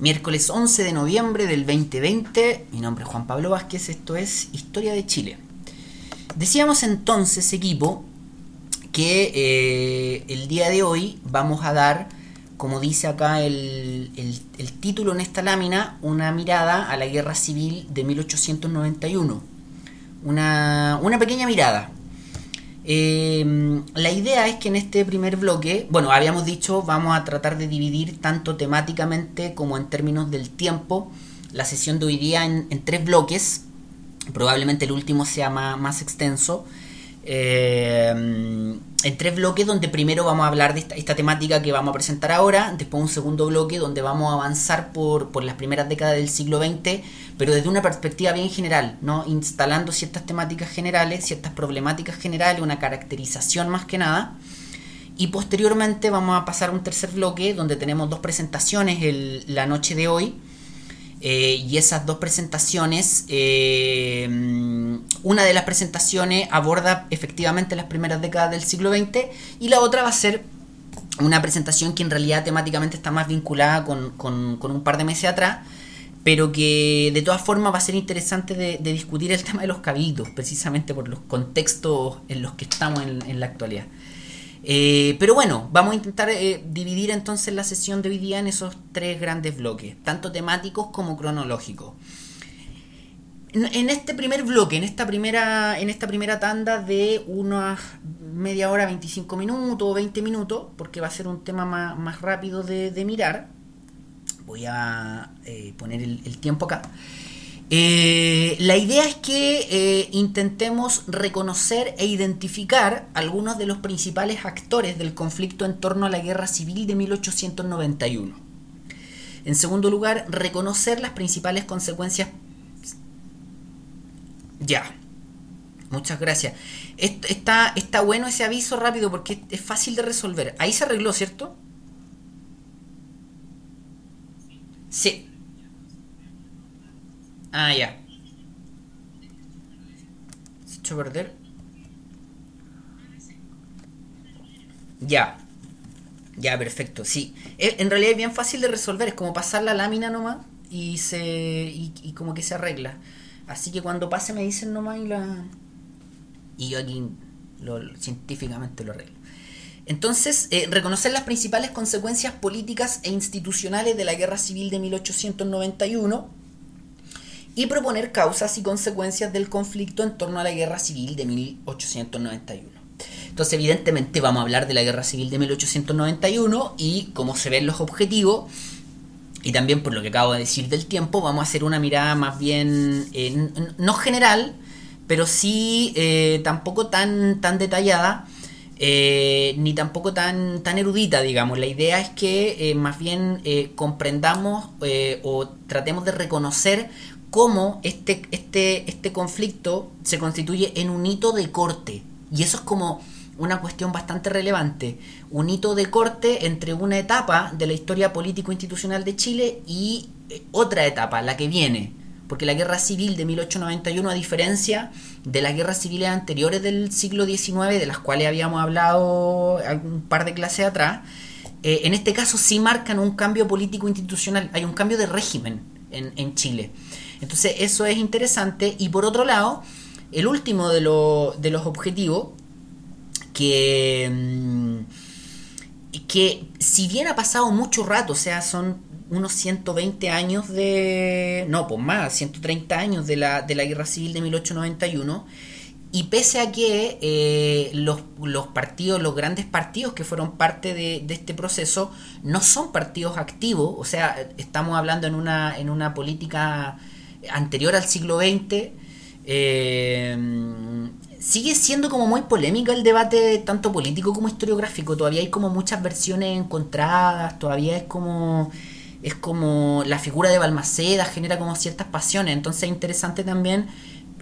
Miércoles 11 de noviembre del 2020. Mi nombre es Juan Pablo Vázquez. Esto es Historia de Chile. Decíamos entonces, equipo, que eh, el día de hoy vamos a dar, como dice acá el, el título en esta lámina, una mirada a la guerra civil de 1891. Una, una pequeña mirada, eh, la idea es que en este primer bloque, bueno, habíamos dicho, vamos a tratar de dividir tanto temáticamente como en términos del tiempo la sesión de hoy día en, tres bloques. Probablemente el último sea más extenso. Eh, en tres bloques donde primero vamos a hablar de esta, temática que vamos a presentar ahora, después un segundo bloque donde vamos a avanzar por las primeras décadas del siglo XX, pero desde una perspectiva bien general, ¿no? instalando ciertas temáticas generales, ciertas problemáticas generales, una caracterización más que nada. Y posteriormente vamos a pasar a un tercer bloque donde tenemos dos presentaciones la noche de hoy eh, y esas dos presentaciones, eh, una de las presentaciones aborda efectivamente las primeras décadas del siglo XX y la otra va a ser una presentación que en realidad temáticamente está más vinculada con, un par de meses atrás, pero que de todas formas va a ser interesante de, discutir el tema de los cabildos, precisamente por los contextos en los que estamos en la actualidad. Eh, pero bueno, vamos a intentar eh, dividir entonces la sesión de hoy día en esos tres grandes bloques, tanto temáticos como cronológicos. En este primer bloque, en esta primera, en esta primera tanda de unas media hora, 25 minutos o 20 minutos, porque va a ser un tema más, rápido de, mirar, voy a eh, poner el tiempo acá. Eh, la idea es que eh, intentemos reconocer e identificar algunos de los principales actores del conflicto en torno a la guerra civil de 1891. En segundo lugar, reconocer las principales consecuencias... Ya. Muchas gracias. Está, está bueno ese aviso rápido porque es fácil de resolver. Ahí se arregló, ¿cierto? Sí. Ah, ya. ¿Se echó a perder? Ya. Ya, perfecto. Sí. Eh, en realidad es bien fácil de resolver. Es como pasar la lámina nomás y se. y, como que se arregla. Así que cuando pase me dicen nomás y la. Y yo aquí lo, científicamente lo arreglo. Entonces, eh, reconocer las principales consecuencias políticas e institucionales de la Guerra Civil de 1891 y proponer causas y consecuencias del conflicto en torno a la guerra civil de 1891. Entonces, evidentemente, vamos a hablar de la guerra civil de 1891 y cómo se ven los objetivos. Y también, por lo que acabo de decir del tiempo, vamos a hacer una mirada más bien, eh, no general, pero sí eh, tampoco tan, tan detallada, eh, ni tampoco tan, tan erudita, digamos. La idea es que más bien comprendamos o tratemos de reconocer cómo este, este, este conflicto se constituye en un hito de corte. Y eso es como una cuestión bastante relevante. Un hito de corte entre una etapa de la historia político-institucional de Chile y eh, otra etapa, la que viene. Porque la guerra civil de 1891, a diferencia de las guerras civiles anteriores del siglo XIX, de las cuales habíamos hablado un par de clases atrás, eh, en este caso sí marcan un cambio político-institucional, hay un cambio de régimen en, en Chile. Entonces eso es interesante. Y por otro lado, el último de, de los objetivos, que, mm, que si bien ha pasado mucho rato, o sea, son unos 120 años de... No, pues más, 130 años de la, de la Guerra Civil de 1891. Y pese a que eh, los, partidos, los grandes partidos que fueron parte de, de, este proceso, no son partidos activos, o sea, estamos hablando en una, en una política anterior al siglo XX, eh, sigue siendo como muy polémica el debate tanto político como historiográfico. Todavía hay como muchas versiones encontradas, todavía es como es como la figura de Balmaceda genera como ciertas pasiones. Entonces es interesante también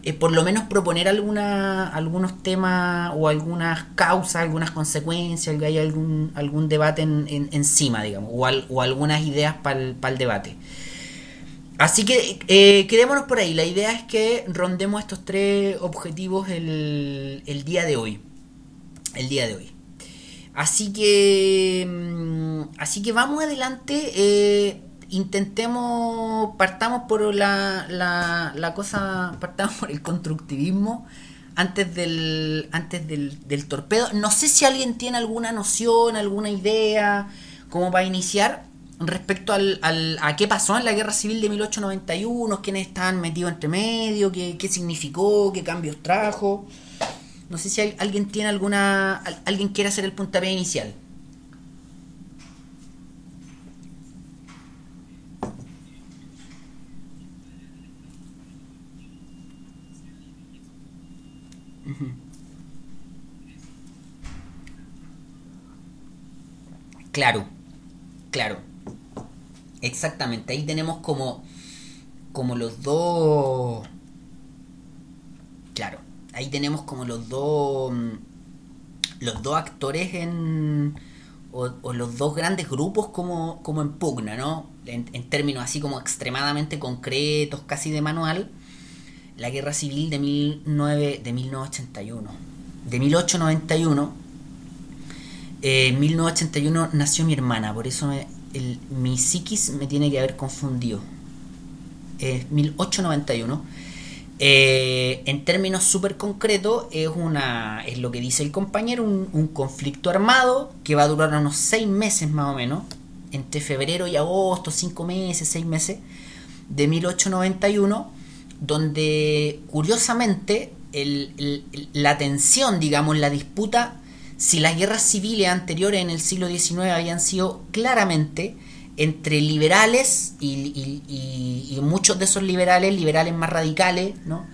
eh, por lo menos proponer alguna, algunos temas o algunas causas, algunas consecuencias, que haya algún, algún debate en, encima, digamos, o, o algunas ideas para el debate. Así que eh, quedémonos por ahí. La idea es que rondemos estos tres objetivos el, día de hoy. El día de hoy. Así que. Mm, así que vamos adelante. Eh, intentemos, partamos por la, la, cosa, partamos por el constructivismo antes del antes del, del, torpedo. No sé si alguien tiene alguna noción, alguna idea, como para iniciar respecto al, al, a qué pasó en la guerra civil de 1891, quiénes estaban metidos entre medio, qué, qué significó, qué cambios trajo. No sé si alguien tiene alguna. alguien quiere hacer el puntapié inicial. Claro, claro. Exactamente. Ahí tenemos como. como los dos. Claro. Ahí tenemos como los dos. los dos actores en. O, los dos grandes grupos como, como en pugna, ¿no? En, términos así como extremadamente concretos, casi de manual, la guerra civil de, 19, de 1981. De 1891 en 1981 nació mi hermana, por eso el, mi psiquis me tiene que haber confundido. Es 1891. Eh, en términos súper concretos, es, una, es lo que dice el compañero, un, conflicto armado que va a durar unos seis meses más o menos, entre febrero y agosto, cinco meses, seis meses, de 1891, donde curiosamente la tensión, digamos, la disputa si las guerras civiles anteriores en el siglo XIX habían sido claramente entre liberales y, muchos de esos liberales, liberales más radicales, ¿no?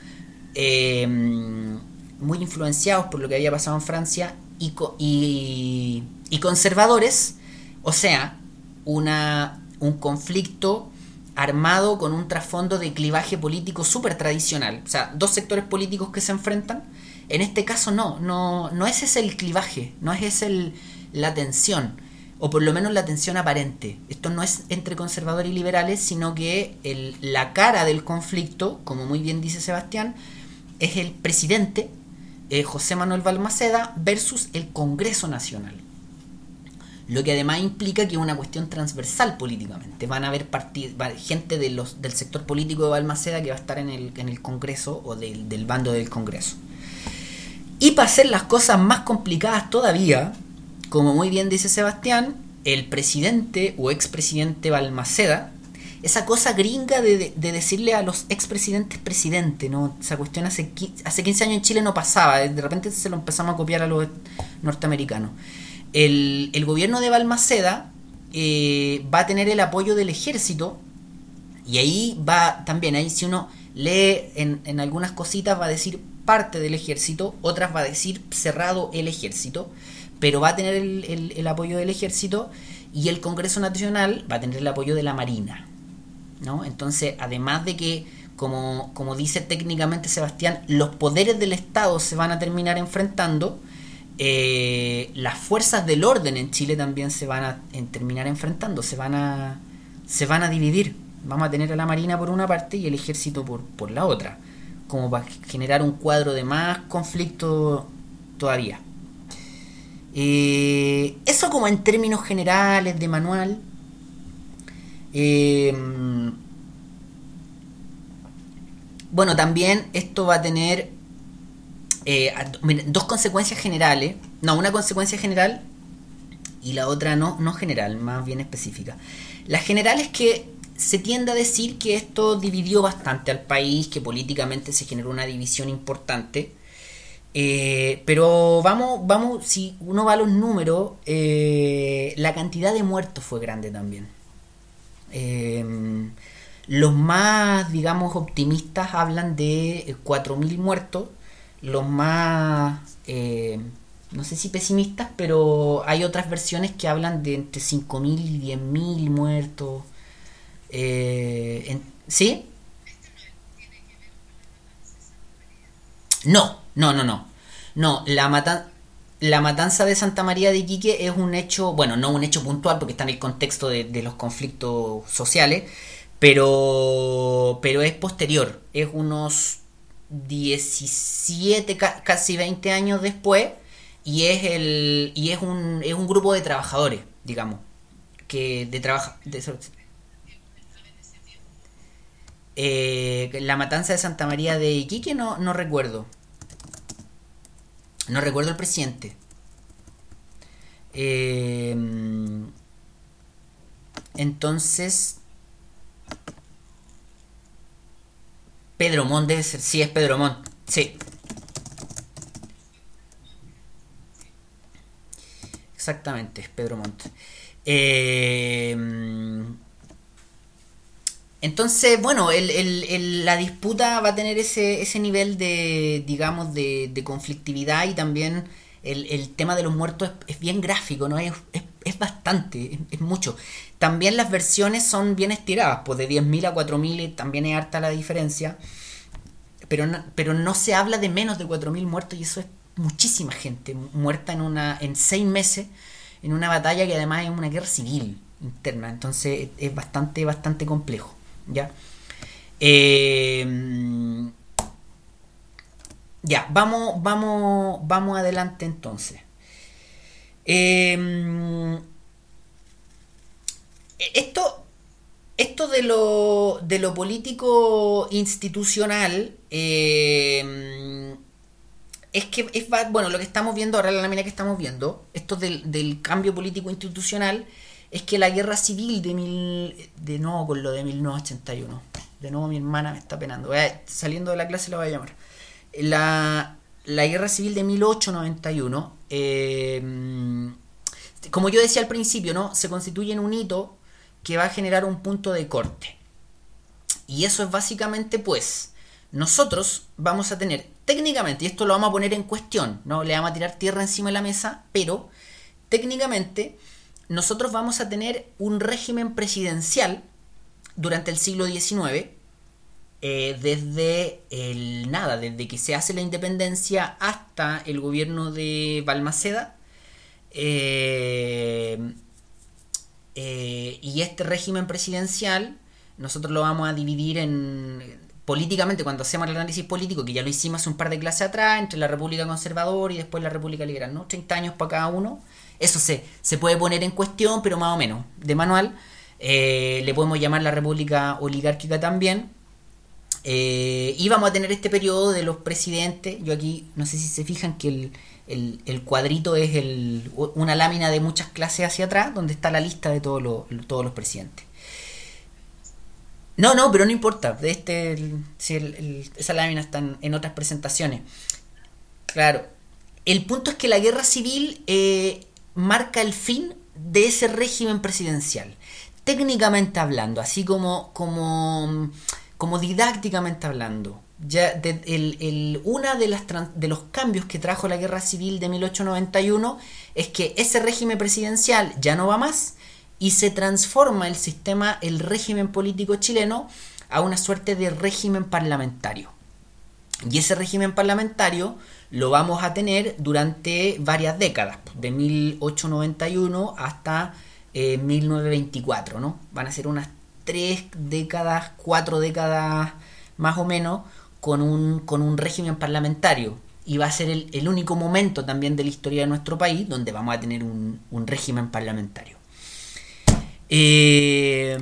Em, muy influenciados por lo que había pasado en Francia, y, conservadores, o sea, una, un conflicto armado con un trasfondo de clivaje político súper tradicional, o sea, dos sectores políticos que se enfrentan, en este caso no, no, no es ese el clivaje, no es ese la tensión, o por lo menos la tensión aparente. Esto no es entre conservadores y liberales, sino que la cara del conflicto, como muy bien dice Sebastián, es el presidente eh, José Manuel Balmaceda versus el Congreso Nacional. Lo que además implica que es una cuestión transversal políticamente. Van a haber gente del sector político de Balmaceda que va a estar en el, Congreso o del bando del Congreso. Y para hacer las cosas más complicadas todavía, como muy bien dice Sebastián, el presidente o expresidente Balmaceda, esa cosa gringa de, decirle a los expresidentes presidente, ¿no? Esa cuestión hace, hace 15 años en Chile no pasaba, de repente se lo empezamos a copiar a los norteamericanos. El, gobierno de Balmaceda eh, va a tener el apoyo del ejército y ahí va también, ahí si uno lee en, en algunas cositas va a decir parte del ejército, otras va a decir cerrado el ejército, pero va a tener el, apoyo del ejército y el Congreso Nacional va a tener el apoyo de la Marina. ¿no? Entonces, además de que, como, como dice técnicamente Sebastián, los poderes del Estado se van a terminar enfrentando, eh, las fuerzas del orden en Chile también se van a terminar enfrentando, se van a, se van a dividir. Vamos a tener a la Marina por una parte y el ejército por, por la otra como para generar un cuadro de más conflicto todavía. Eh, eso como en términos generales de manual. Eh, bueno, también esto va a tener eh, dos consecuencias generales. No, una consecuencia general y la otra no, no general, más bien específica. La general es que se tiende a decir que esto dividió bastante al país, que políticamente se generó una división importante. Eh, pero vamos, vamos, si uno va a los números, eh, la cantidad de muertos fue grande también. Eh, los más, digamos, optimistas hablan de 4.000 muertos. Los más, no sé si pesimistas, pero hay otras versiones que hablan de entre 5.000 y 10.000 muertos. Eh, ¿Sí? No, no, no, no. No, la, la matanza de Santa María de Iquique es un hecho, bueno, no un hecho puntual porque está en el contexto de, los conflictos sociales, pero, pero es posterior, es unos 17, casi 20 años después, y es, el, y es, un, es un grupo de trabajadores, digamos, que de, trabaja, de Eh, la matanza de Santa María de Iquique no, no recuerdo. No recuerdo el presidente. Eh, entonces, Pedro Montt debe ser. Sí, es Pedro Montt. Sí. Exactamente, es Pedro Montt. Eh, entonces, bueno, la disputa va a tener ese, ese nivel de, digamos, de, conflictividad y también el, tema de los muertos es, bien gráfico, ¿no? Es, es, bastante, es, mucho. También las versiones son bien estiradas, pues de 10.000 a 4.000 también es harta la diferencia, pero no, pero no se habla de menos de 4.000 muertos y eso es muchísima gente muerta en, una, en seis meses en una batalla que además es una guerra civil interna, entonces es bastante, bastante complejo. ¿Ya? Em, ya, vamos, vamos, vamos adelante entonces. Em, esto, esto de lo, de lo político institucional em, es que es bueno lo que estamos viendo ahora la lámina que estamos viendo esto del, del cambio político institucional es que la guerra civil de mil. de nuevo con lo de 1981. De nuevo mi hermana me está penando. saliendo de la clase la voy a llamar. La, la guerra civil de 1891. Eh, como yo decía al principio, ¿no? Se constituye en un hito que va a generar un punto de corte. Y eso es básicamente, pues, nosotros vamos a tener, técnicamente, y esto lo vamos a poner en cuestión, no le vamos a tirar tierra encima de la mesa, pero técnicamente nosotros vamos a tener un régimen presidencial durante el siglo XIX, eh, desde el nada, desde que se hace la independencia hasta el gobierno de Balmaceda. Eh, eh, y este régimen presidencial nosotros lo vamos a dividir en políticamente cuando hacemos el análisis político, que ya lo hicimos un par de clases atrás, entre la República Conservadora y después la República Liberal, ¿no? 30 años para cada uno. Eso se, se puede poner en cuestión, pero más o menos, de manual. Eh, le podemos llamar la República Oligárquica también. Eh, y vamos a tener este periodo de los presidentes. Yo aquí, no sé si se fijan que el, cuadrito es el, una lámina de muchas clases hacia atrás, donde está la lista de todos los, todos los presidentes. No, no, pero no importa. Este, esa lámina está en, otras presentaciones. Claro. El punto es que la guerra civil eh, marca el fin de ese régimen presidencial. Técnicamente hablando, así como, como, didácticamente hablando. Ya una de, las, de los cambios que trajo la guerra civil de 1891 es que ese régimen presidencial ya no va más y se transforma el sistema, el régimen político chileno, a una suerte de régimen parlamentario. Y ese régimen parlamentario lo vamos a tener durante varias décadas, de 1891 hasta 1924, eh, ¿no? Van a ser unas tres décadas, cuatro décadas más o menos, con un, con un régimen parlamentario. Y va a ser el, único momento también de la historia de nuestro país donde vamos a tener un régimen parlamentario. Eh,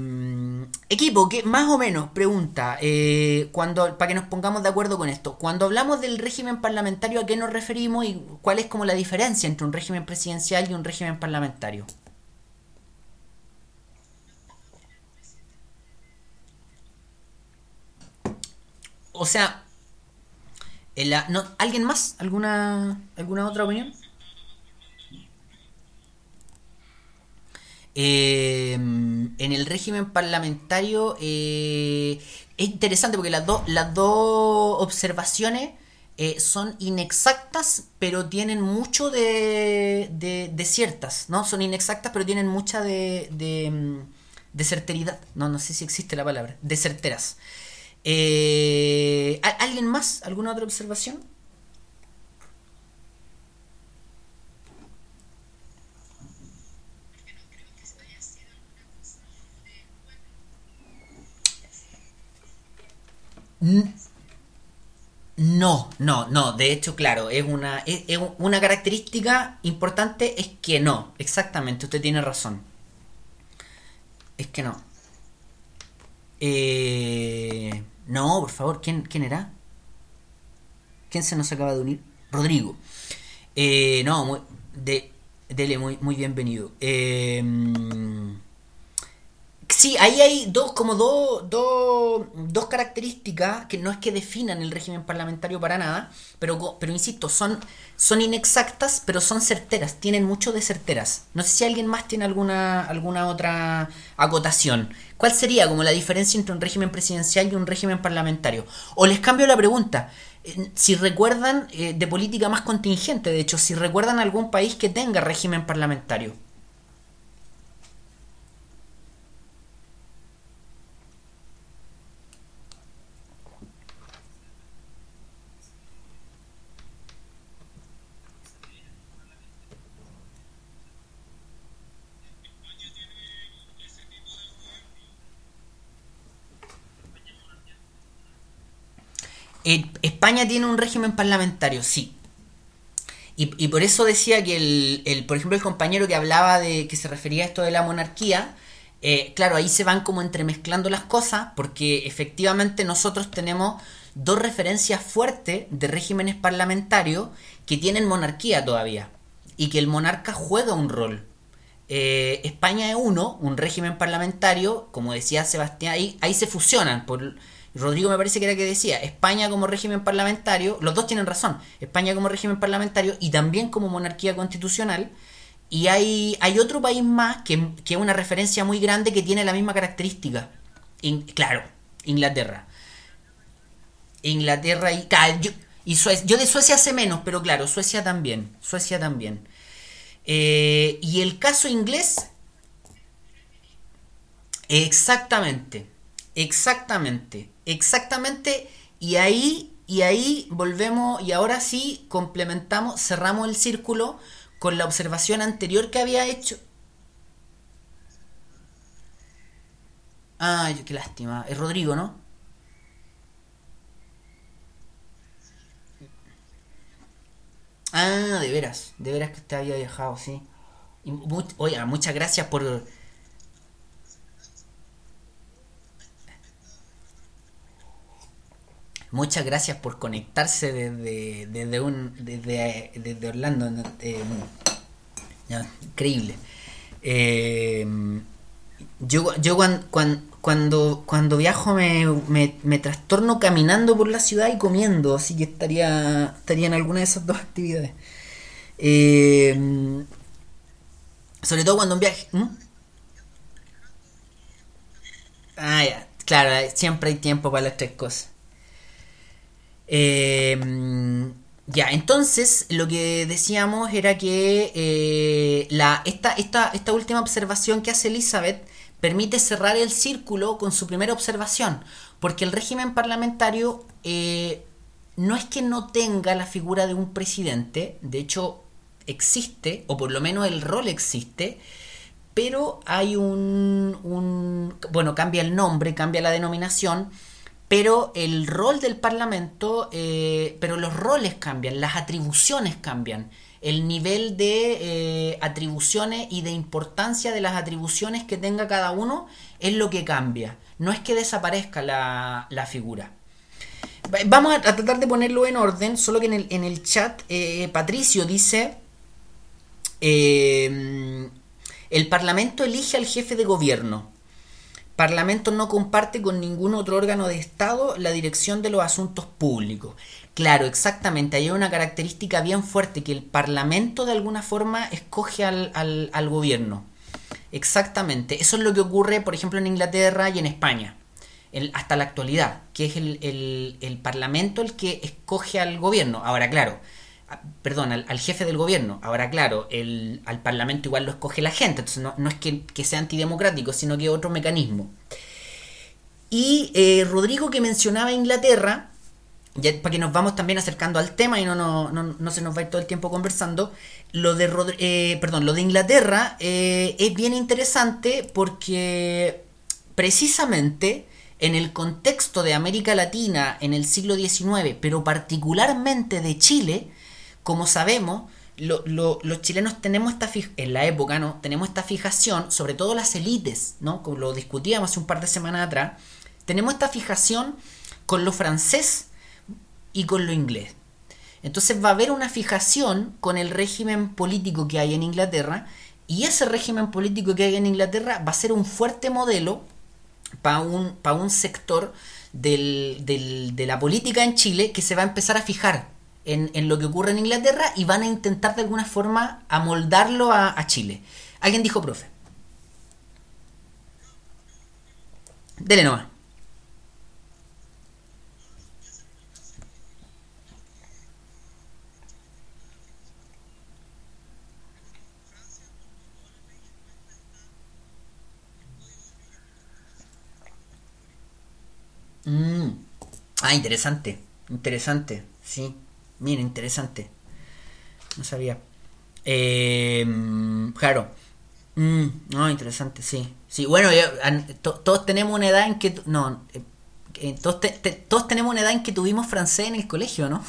equipo, que más o menos pregunta, eh, cuando, para que nos pongamos de acuerdo con esto, cuando hablamos del régimen parlamentario, ¿a qué nos referimos y cuál es como la diferencia entre un régimen presidencial y un régimen parlamentario? O sea, ¿alguien más? ¿Alguna, ¿Alguna otra opinión? Eh, en el régimen parlamentario eh, es interesante porque las, las dos observaciones eh, son inexactas, pero tienen mucho de, de, ciertas, ¿no? Son inexactas, pero tienen mucha de, de, de, certeridad. No, no sé si existe la palabra. De certeras. ¿Alguien más? ¿Alguna otra observación? No, no, no. De hecho, claro, es una, es, una característica importante es que no. Exactamente, usted tiene razón. Es que no. Eh, no, por favor, ¿quién, ¿quién era? ¿Quién se nos acaba de unir? Rodrigo. Eh, no, de, dele, muy, muy bienvenido. Eh, Sí, ahí hay dos, como dos, dos, dos características que no es que definan el régimen parlamentario para nada, pero, pero insisto, son, son inexactas, pero son certeras, tienen mucho de certeras. No sé si alguien más tiene alguna, alguna otra acotación. ¿Cuál sería como la diferencia entre un régimen presidencial y un régimen parlamentario? O les cambio la pregunta. Eh, si recuerdan eh, de política más contingente, de hecho, si recuerdan algún país que tenga régimen parlamentario. España tiene un régimen parlamentario, sí. Y, por eso decía que el, por ejemplo, el compañero que hablaba de que se refería a esto de la monarquía, eh, claro, ahí se van como entremezclando las cosas, porque efectivamente nosotros tenemos dos referencias fuertes de regímenes parlamentarios que tienen monarquía todavía, y que el monarca juega un rol. Eh, España es uno, un régimen parlamentario, como decía Sebastián, ahí, ahí se fusionan por Rodrigo me parece que era que decía, España como régimen parlamentario, los dos tienen razón, España como régimen parlamentario y también como monarquía constitucional, y hay, hay otro país más que, es una referencia muy grande que tiene la misma característica. claro, Inglaterra. Inglaterra y... Yo, y yo de Suecia sé menos, pero claro, Suecia también. Suecia también. Eh, y el caso inglés... Exactamente. Exactamente. Exactamente, y ahí, y ahí volvemos, y ahora sí complementamos, cerramos el círculo con la observación anterior que había hecho. Ay, qué lástima. Es Rodrigo, ¿no? Ah, de veras, de veras que usted había viajado, sí. Oiga, muchas gracias por, Muchas gracias por conectarse desde, desde, un, desde, Orlando. Eh, increíble. Eh, yo yo cuando, cuando, viajo me, me, trastorno caminando por la ciudad y comiendo, así que estaría, estaría en alguna de esas dos actividades. Eh, sobre todo cuando un viaje... Ah, ya, claro, siempre hay tiempo para las tres cosas. Eh, ya, entonces lo que decíamos era que eh, esta última observación que hace Elizabeth permite cerrar el círculo con su primera observación, porque el régimen parlamentario eh, no es que no tenga la figura de un presidente, de hecho existe, o por lo menos el rol existe, pero hay un, un bueno, cambia el nombre, cambia la denominación, pero el rol del Parlamento, eh, pero los roles cambian, las atribuciones cambian, el nivel de eh, atribuciones y de importancia de las atribuciones que tenga cada uno es lo que cambia, no es que desaparezca la, figura. Vamos a tratar de ponerlo en orden, solo que en el, en el chat eh, Patricio dice, el Parlamento elige al jefe de gobierno. Parlamento no comparte con ningún otro órgano de Estado la dirección de los asuntos públicos. Claro, exactamente, hay una característica bien fuerte que el Parlamento de alguna forma escoge al, al, gobierno. Exactamente, eso es lo que ocurre, por ejemplo, en Inglaterra y en España, hasta la actualidad, que es el, el, el Parlamento el que escoge al gobierno. Ahora, claro, perdón, al, jefe del gobierno. Ahora, claro, el, al Parlamento igual lo escoge la gente, entonces no, es que, sea antidemocrático, sino que otro mecanismo. Y eh, Rodrigo que mencionaba Inglaterra, ya para que nos vamos también acercando al tema y no, no, no, se nos va a ir todo el tiempo conversando, lo de, eh, perdón, lo de Inglaterra eh, es bien interesante porque precisamente en el contexto de América Latina en el siglo XIX, pero particularmente de Chile, como sabemos, los chilenos tenemos esta en la época, ¿no? Tenemos esta fijación, sobre todo las élites, ¿no? Como lo discutíamos hace un par de semanas atrás, tenemos esta fijación con lo francés y con lo inglés. Entonces va a haber una fijación con el régimen político que hay en Inglaterra y ese régimen político que hay en Inglaterra va a ser un fuerte modelo para un, un sector de la política en Chile que se va a empezar a fijar en, lo que ocurre en Inglaterra y van a intentar de alguna forma amoldarlo a, a Chile. Alguien dijo, profe. Dele nomás. Mm. Ah, interesante. Interesante. Sí. Mira, interesante. No sabía. Eh, claro. Mm, no, interesante, sí. Sí, bueno, todos tenemos una edad en que... No, eh, eh, todos, tenemos una edad en que tuvimos francés en el colegio, ¿no?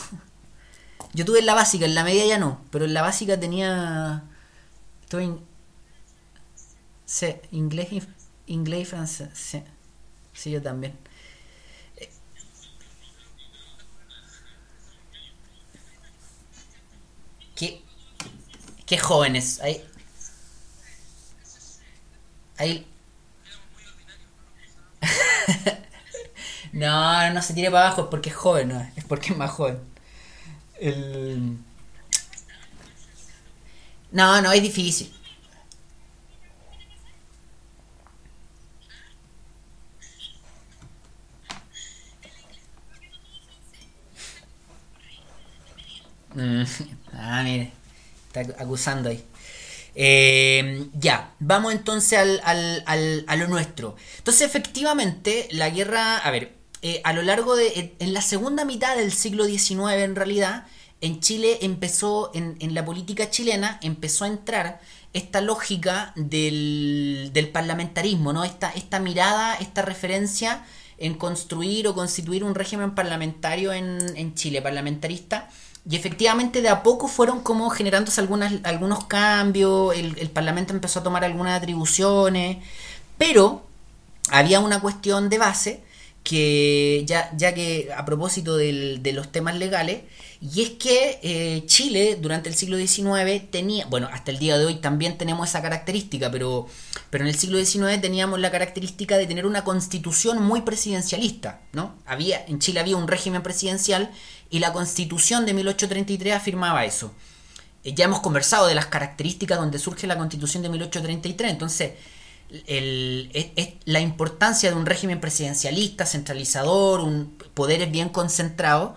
Yo tuve en la básica, en la media ya no, pero en la básica tenía... Estoy Sí, inglés y, inglés y francés, sí. Sí, yo también. Qué jóvenes. Ahí, ahí. no, no se tire para abajo, es porque es joven, no, es porque es más joven. El... No, no, es difícil. Mm, ah, mire, acusando ahí. Eh, ya, vamos entonces al, a lo nuestro. Entonces, efectivamente, la guerra, a ver, eh, a lo largo de, en la segunda mitad del siglo XIX, en realidad, en Chile empezó, en, en la política chilena, empezó a entrar esta lógica del, del parlamentarismo, ¿no? Esta, esta mirada, esta referencia en construir o constituir un régimen parlamentario en, en Chile, parlamentarista y efectivamente de a poco fueron como generándose algunas, algunos cambios, el, Parlamento empezó a tomar algunas atribuciones, pero había una cuestión de base que ya, ya que a propósito de los temas legales, y es que eh, Chile durante el siglo XIX tenía, bueno, hasta el día de hoy también tenemos esa característica, pero, pero en el siglo XIX teníamos la característica de tener una constitución muy presidencialista, ¿no? Había, en Chile había un régimen presidencial y la constitución de 1833 afirmaba eso. Eh, ya hemos conversado de las características donde surge la constitución de 1833, entonces la importancia de un régimen presidencialista, centralizador, un poderes bien concentrados,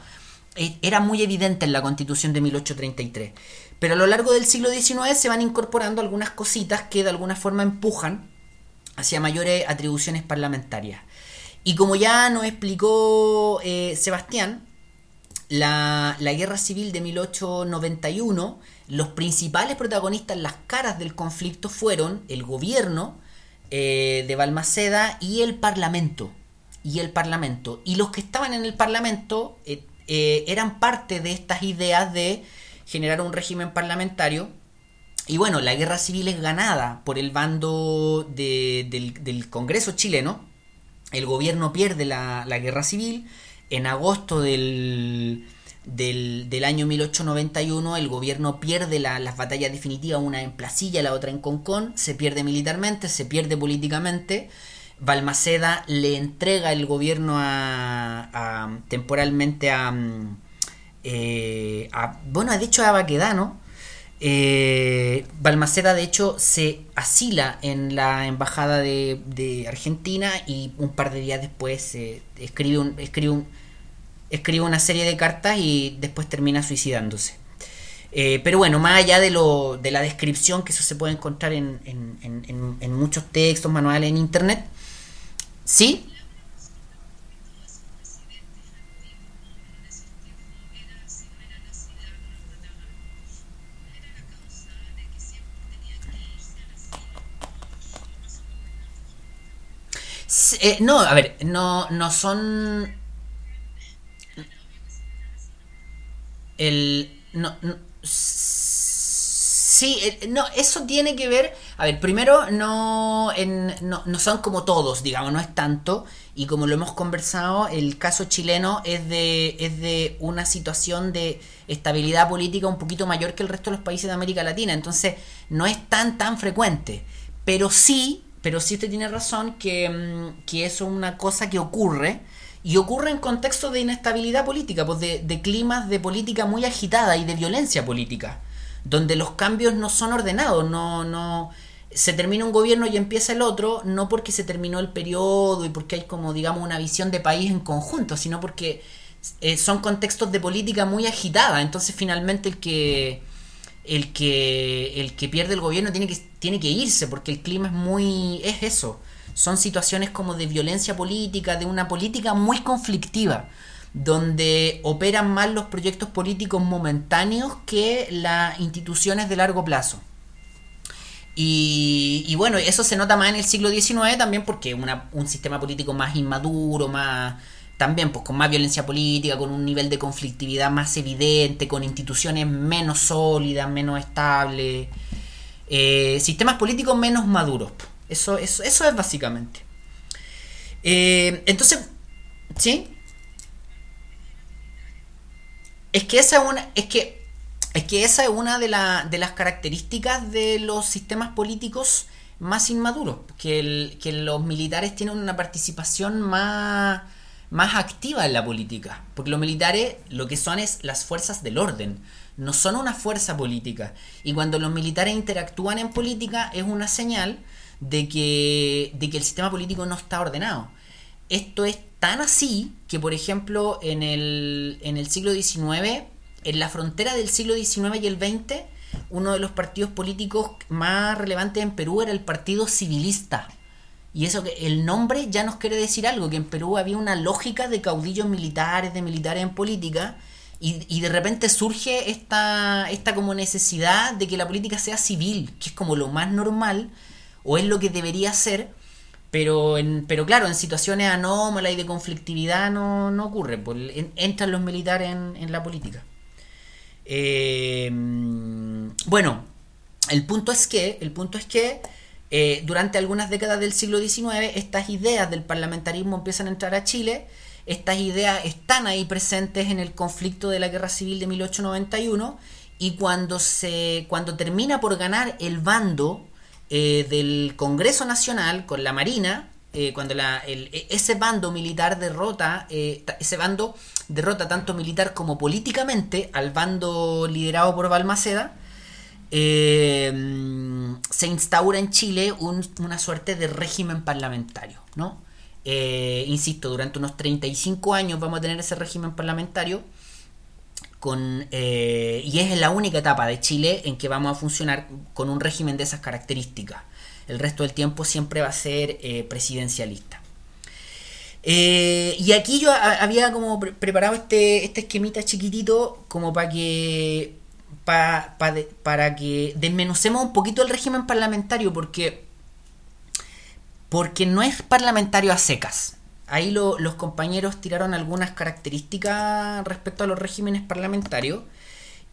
eh, era muy evidente en la constitución de 1833. Pero a lo largo del siglo XIX se van incorporando algunas cositas que de alguna forma empujan hacia mayores atribuciones parlamentarias. Y como ya nos explicó eh, Sebastián, la, guerra civil de 1891, los principales protagonistas, las caras del conflicto fueron el gobierno eh, de Balmaceda y el parlamento. Y el parlamento. Y los que estaban en el parlamento eh, eh, eran parte de estas ideas de generar un régimen parlamentario. Y bueno, la guerra civil es ganada por el bando del, Congreso chileno. El gobierno pierde la, la guerra civil en agosto del, del, año 1891 el gobierno pierde las batallas definitivas, una en Placilla, la otra en Concón, se pierde militarmente, se pierde políticamente. Balmaceda le entrega el gobierno a, temporalmente a, eh, a, bueno, de hecho a Baquedano. Eh, Balmaceda de hecho se asila en la embajada de, Argentina y un par de días después escribe un, escribe escribe una serie de cartas y después termina suicidándose. Eh, pero bueno, más allá de, lo, de la descripción, que eso se puede encontrar en, en, muchos textos, manuales en internet, sí. Eh, no, a ver, no, no son el no, Sí, eh, no, eso tiene que ver. A ver, primero, no, no, no, son como todos, digamos, no es tanto. Y como lo hemos conversado, el caso chileno es de, es de una situación de estabilidad política un poquito mayor que el resto de los países de América Latina. Entonces, no es tan, tan frecuente. Pero sí, pero sí usted tiene razón que, mm, que eso es una cosa que ocurre. Y ocurre en contextos de inestabilidad política, pues de, de climas de política muy agitada y de violencia política donde los cambios no son ordenados, no, no, se termina un gobierno y empieza el otro, no porque se terminó el periodo y porque hay como, digamos, una visión de país en conjunto, sino porque eh, son contextos de política muy agitada, entonces finalmente el que el que el que pierde el gobierno tiene que tiene que irse porque el clima es muy es eso son situaciones como de violencia política de una política muy conflictiva donde operan más los proyectos políticos momentáneos que las instituciones de largo plazo. Y, bueno, eso se nota más en el siglo XIX también porque una, un sistema político más inmaduro, más también pues con más violencia política, con un nivel de conflictividad más evidente, con instituciones menos sólidas, menos estables, eh, sistemas políticos menos maduros. Eso, eso, eso es básicamente. Eh, entonces, ¿sí? Es que esa es una. Es que. Es que esa es una de, de las características de los sistemas políticos más inmaduros. Que, que los militares tienen una participación más, más activa en la política. Porque los militares lo que son es las fuerzas del orden. No son una fuerza política. Y cuando los militares interactúan en política es una señal de que, de que el sistema político no está ordenado. Esto es tan así que, por ejemplo, en el, en el siglo XIX, en la frontera del siglo XIX y el XX, uno de los partidos políticos más relevantes en Perú era el Partido Civilista. Y eso que el nombre ya nos quiere decir algo, que en Perú había una lógica de caudillos militares, de militares en política, y, y, de repente surge esta, esta como necesidad de que la política sea civil, que es como lo más normal, o es lo que debería ser, pero, en, pero claro, en situaciones anómalas y de conflictividad no, no ocurre. Pues, entran los militares en, la política. Eh, bueno, el punto es que, el punto es que eh, durante algunas décadas del siglo XIX estas ideas del parlamentarismo empiezan a entrar a Chile. Estas ideas están ahí presentes en el conflicto de la Guerra Civil de 1891 y cuando se cuando termina por ganar el bando eh, del Congreso Nacional con la Marina, eh, cuando la, e, ese bando militar derrota, ese bando derrota tanto militar como políticamente al bando liderado por Balmaceda, se instaura en Chile una suerte de régimen parlamentario, ¿no? insisto, durante unos 35 años vamos a tener ese régimen parlamentario con, eh, y es la única etapa de Chile en que vamos a funcionar con un régimen de esas características. El resto del tiempo siempre va a ser eh, presidencialista. Eh, y aquí yo había como preparado este, este esquemita chiquitito como para que para que desmenucemos un poquito el régimen parlamentario porque porque no es parlamentario a secas ahí los compañeros tiraron algunas características respecto a los regímenes parlamentarios.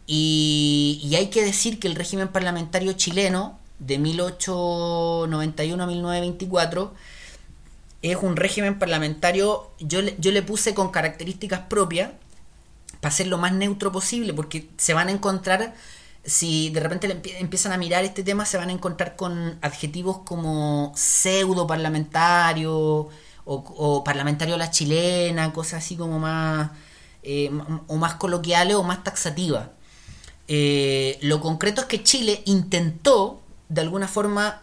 Y, hay que decir que el régimen parlamentario chileno de 1891 a 1924 es un régimen parlamentario, yo, yo le puse con características propias para ser lo más neutro posible, porque se van a encontrar, si de repente empiezan a mirar este tema, se van a encontrar con adjetivos como pseudo parlamentario, o, parlamentario a la chilena, cosas así como más, eh, o más coloquiales o más taxativas. Eh, lo concreto es que Chile intentó, de alguna forma,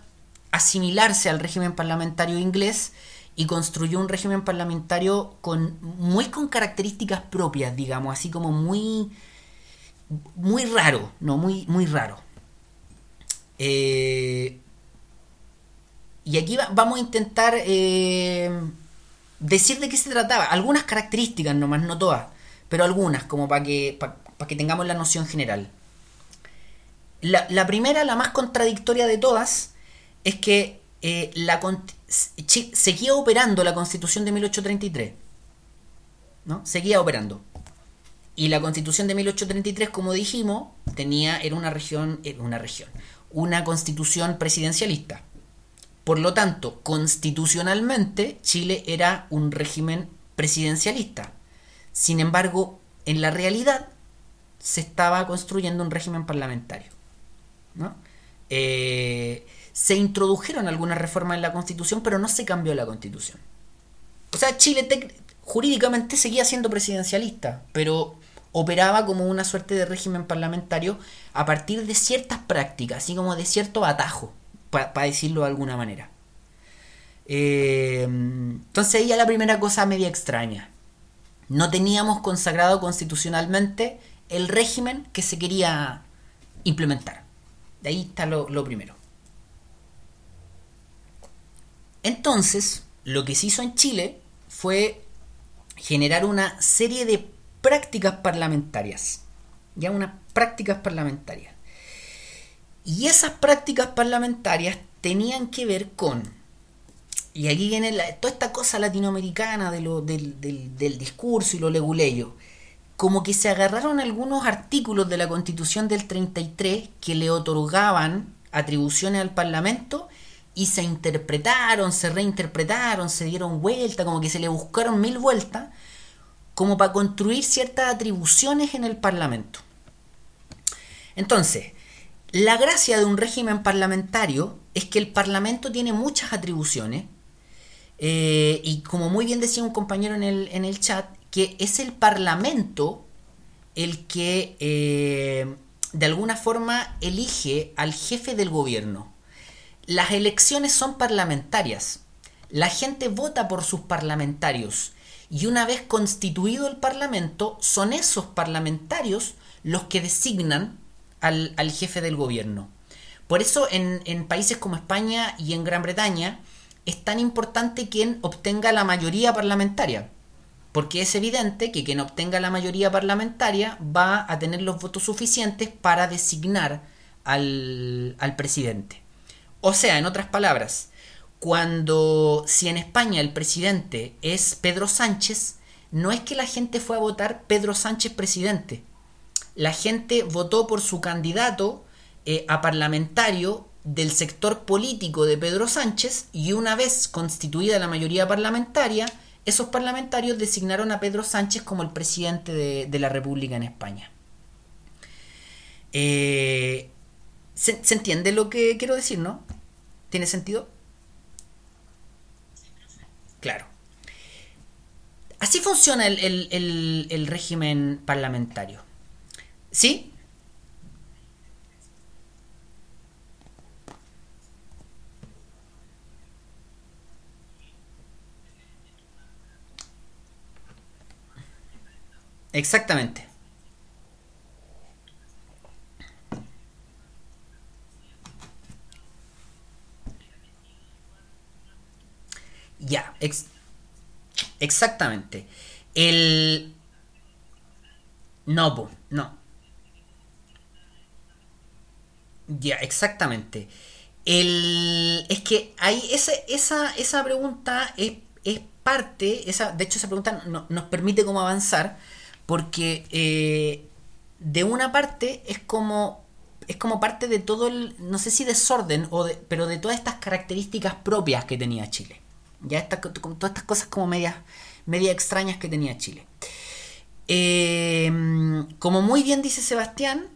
asimilarse al régimen parlamentario inglés y construyó un régimen parlamentario con muy con características propias, digamos, así como muy muy raro, no muy muy raro. Eh, y aquí vamos a intentar eh, decir de qué se trataba. Algunas características nomás, no todas, pero algunas, como para que, para que tengamos la noción general. La, primera, la más contradictoria de todas, es que eh, la, seguía operando la constitución de 1833. ¿no? Seguía operando. Y la constitución de 1833, como dijimos, tenía, era una región, era una región, una constitución presidencialista. Por lo tanto, constitucionalmente, Chile era un régimen presidencialista. Sin embargo, en la realidad se estaba construyendo un régimen parlamentario. ¿no? Eh, se introdujeron algunas reformas en la constitución, pero no se cambió la constitución. O sea, Chile jurídicamente seguía siendo presidencialista, pero operaba como una suerte de régimen parlamentario a partir de ciertas prácticas, así como de cierto atajo para decirlo de alguna manera. Eh, entonces ahí ya la primera cosa media extraña. No teníamos consagrado constitucionalmente el régimen que se quería implementar. De ahí está lo, lo primero. Entonces, lo que se hizo en Chile fue generar una serie de prácticas parlamentarias. Ya unas prácticas parlamentarias. Y esas prácticas parlamentarias tenían que ver con, y aquí viene toda esta cosa latinoamericana del, discurso y lo leguleyo, como que se agarraron algunos artículos de la constitución del 33 que le otorgaban atribuciones al Parlamento y se interpretaron, se reinterpretaron, se dieron vuelta, como que se le buscaron mil vueltas, como para construir ciertas atribuciones en el Parlamento. Entonces, la gracia de un régimen parlamentario es que el Parlamento tiene muchas atribuciones eh, y como muy bien decía un compañero en el, en el chat, que es el Parlamento el que eh, de alguna forma elige al jefe del gobierno. Las elecciones son parlamentarias. La gente vota por sus parlamentarios. Y una vez constituido el Parlamento, son esos parlamentarios los que designan al, jefe del gobierno. Por eso en, países como España y en Gran Bretaña es tan importante quien obtenga la mayoría parlamentaria. Porque es evidente que quien obtenga la mayoría parlamentaria va a tener los votos suficientes para designar al, presidente. O sea, en otras palabras, cuando si en España el presidente es Pedro Sánchez, no es que la gente fue a votar Pedro Sánchez presidente, la gente votó por su candidato eh, a parlamentario del sector político de Pedro Sánchez y una vez constituida la mayoría parlamentaria, esos parlamentarios designaron a Pedro Sánchez como el presidente de, la República en España. Eh, ¿se, entiende lo que quiero decir, no? ¿Tiene sentido? Claro. Así funciona el régimen parlamentario. ¿Sí? Exactamente. Ya, exactamente. El... No, no. Ya, exactamente. El, es que hay ese, esa, esa pregunta es, es parte, esa, de hecho esa pregunta nos permite como avanzar, porque eh, de una parte es como, es como parte de todo el, no sé si desorden, o pero de todas estas características propias que tenía Chile. Ya todas estas cosas como medias, media extrañas que tenía Chile. Eh, como muy bien dice Sebastián,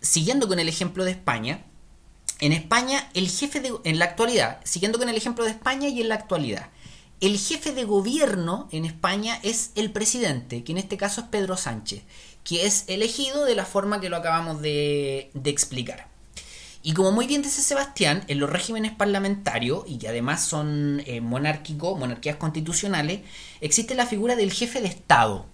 siguiendo con el ejemplo de España, en España el jefe de, en la actualidad, siguiendo con el ejemplo de España y en la actualidad, el jefe de gobierno en España es el presidente, que en este caso es Pedro Sánchez, que es elegido de la forma que lo acabamos de, explicar. Y como muy bien dice Sebastián, en los regímenes parlamentarios, y que además son eh, monárquicos, monarquías constitucionales, existe la figura del jefe de Estado,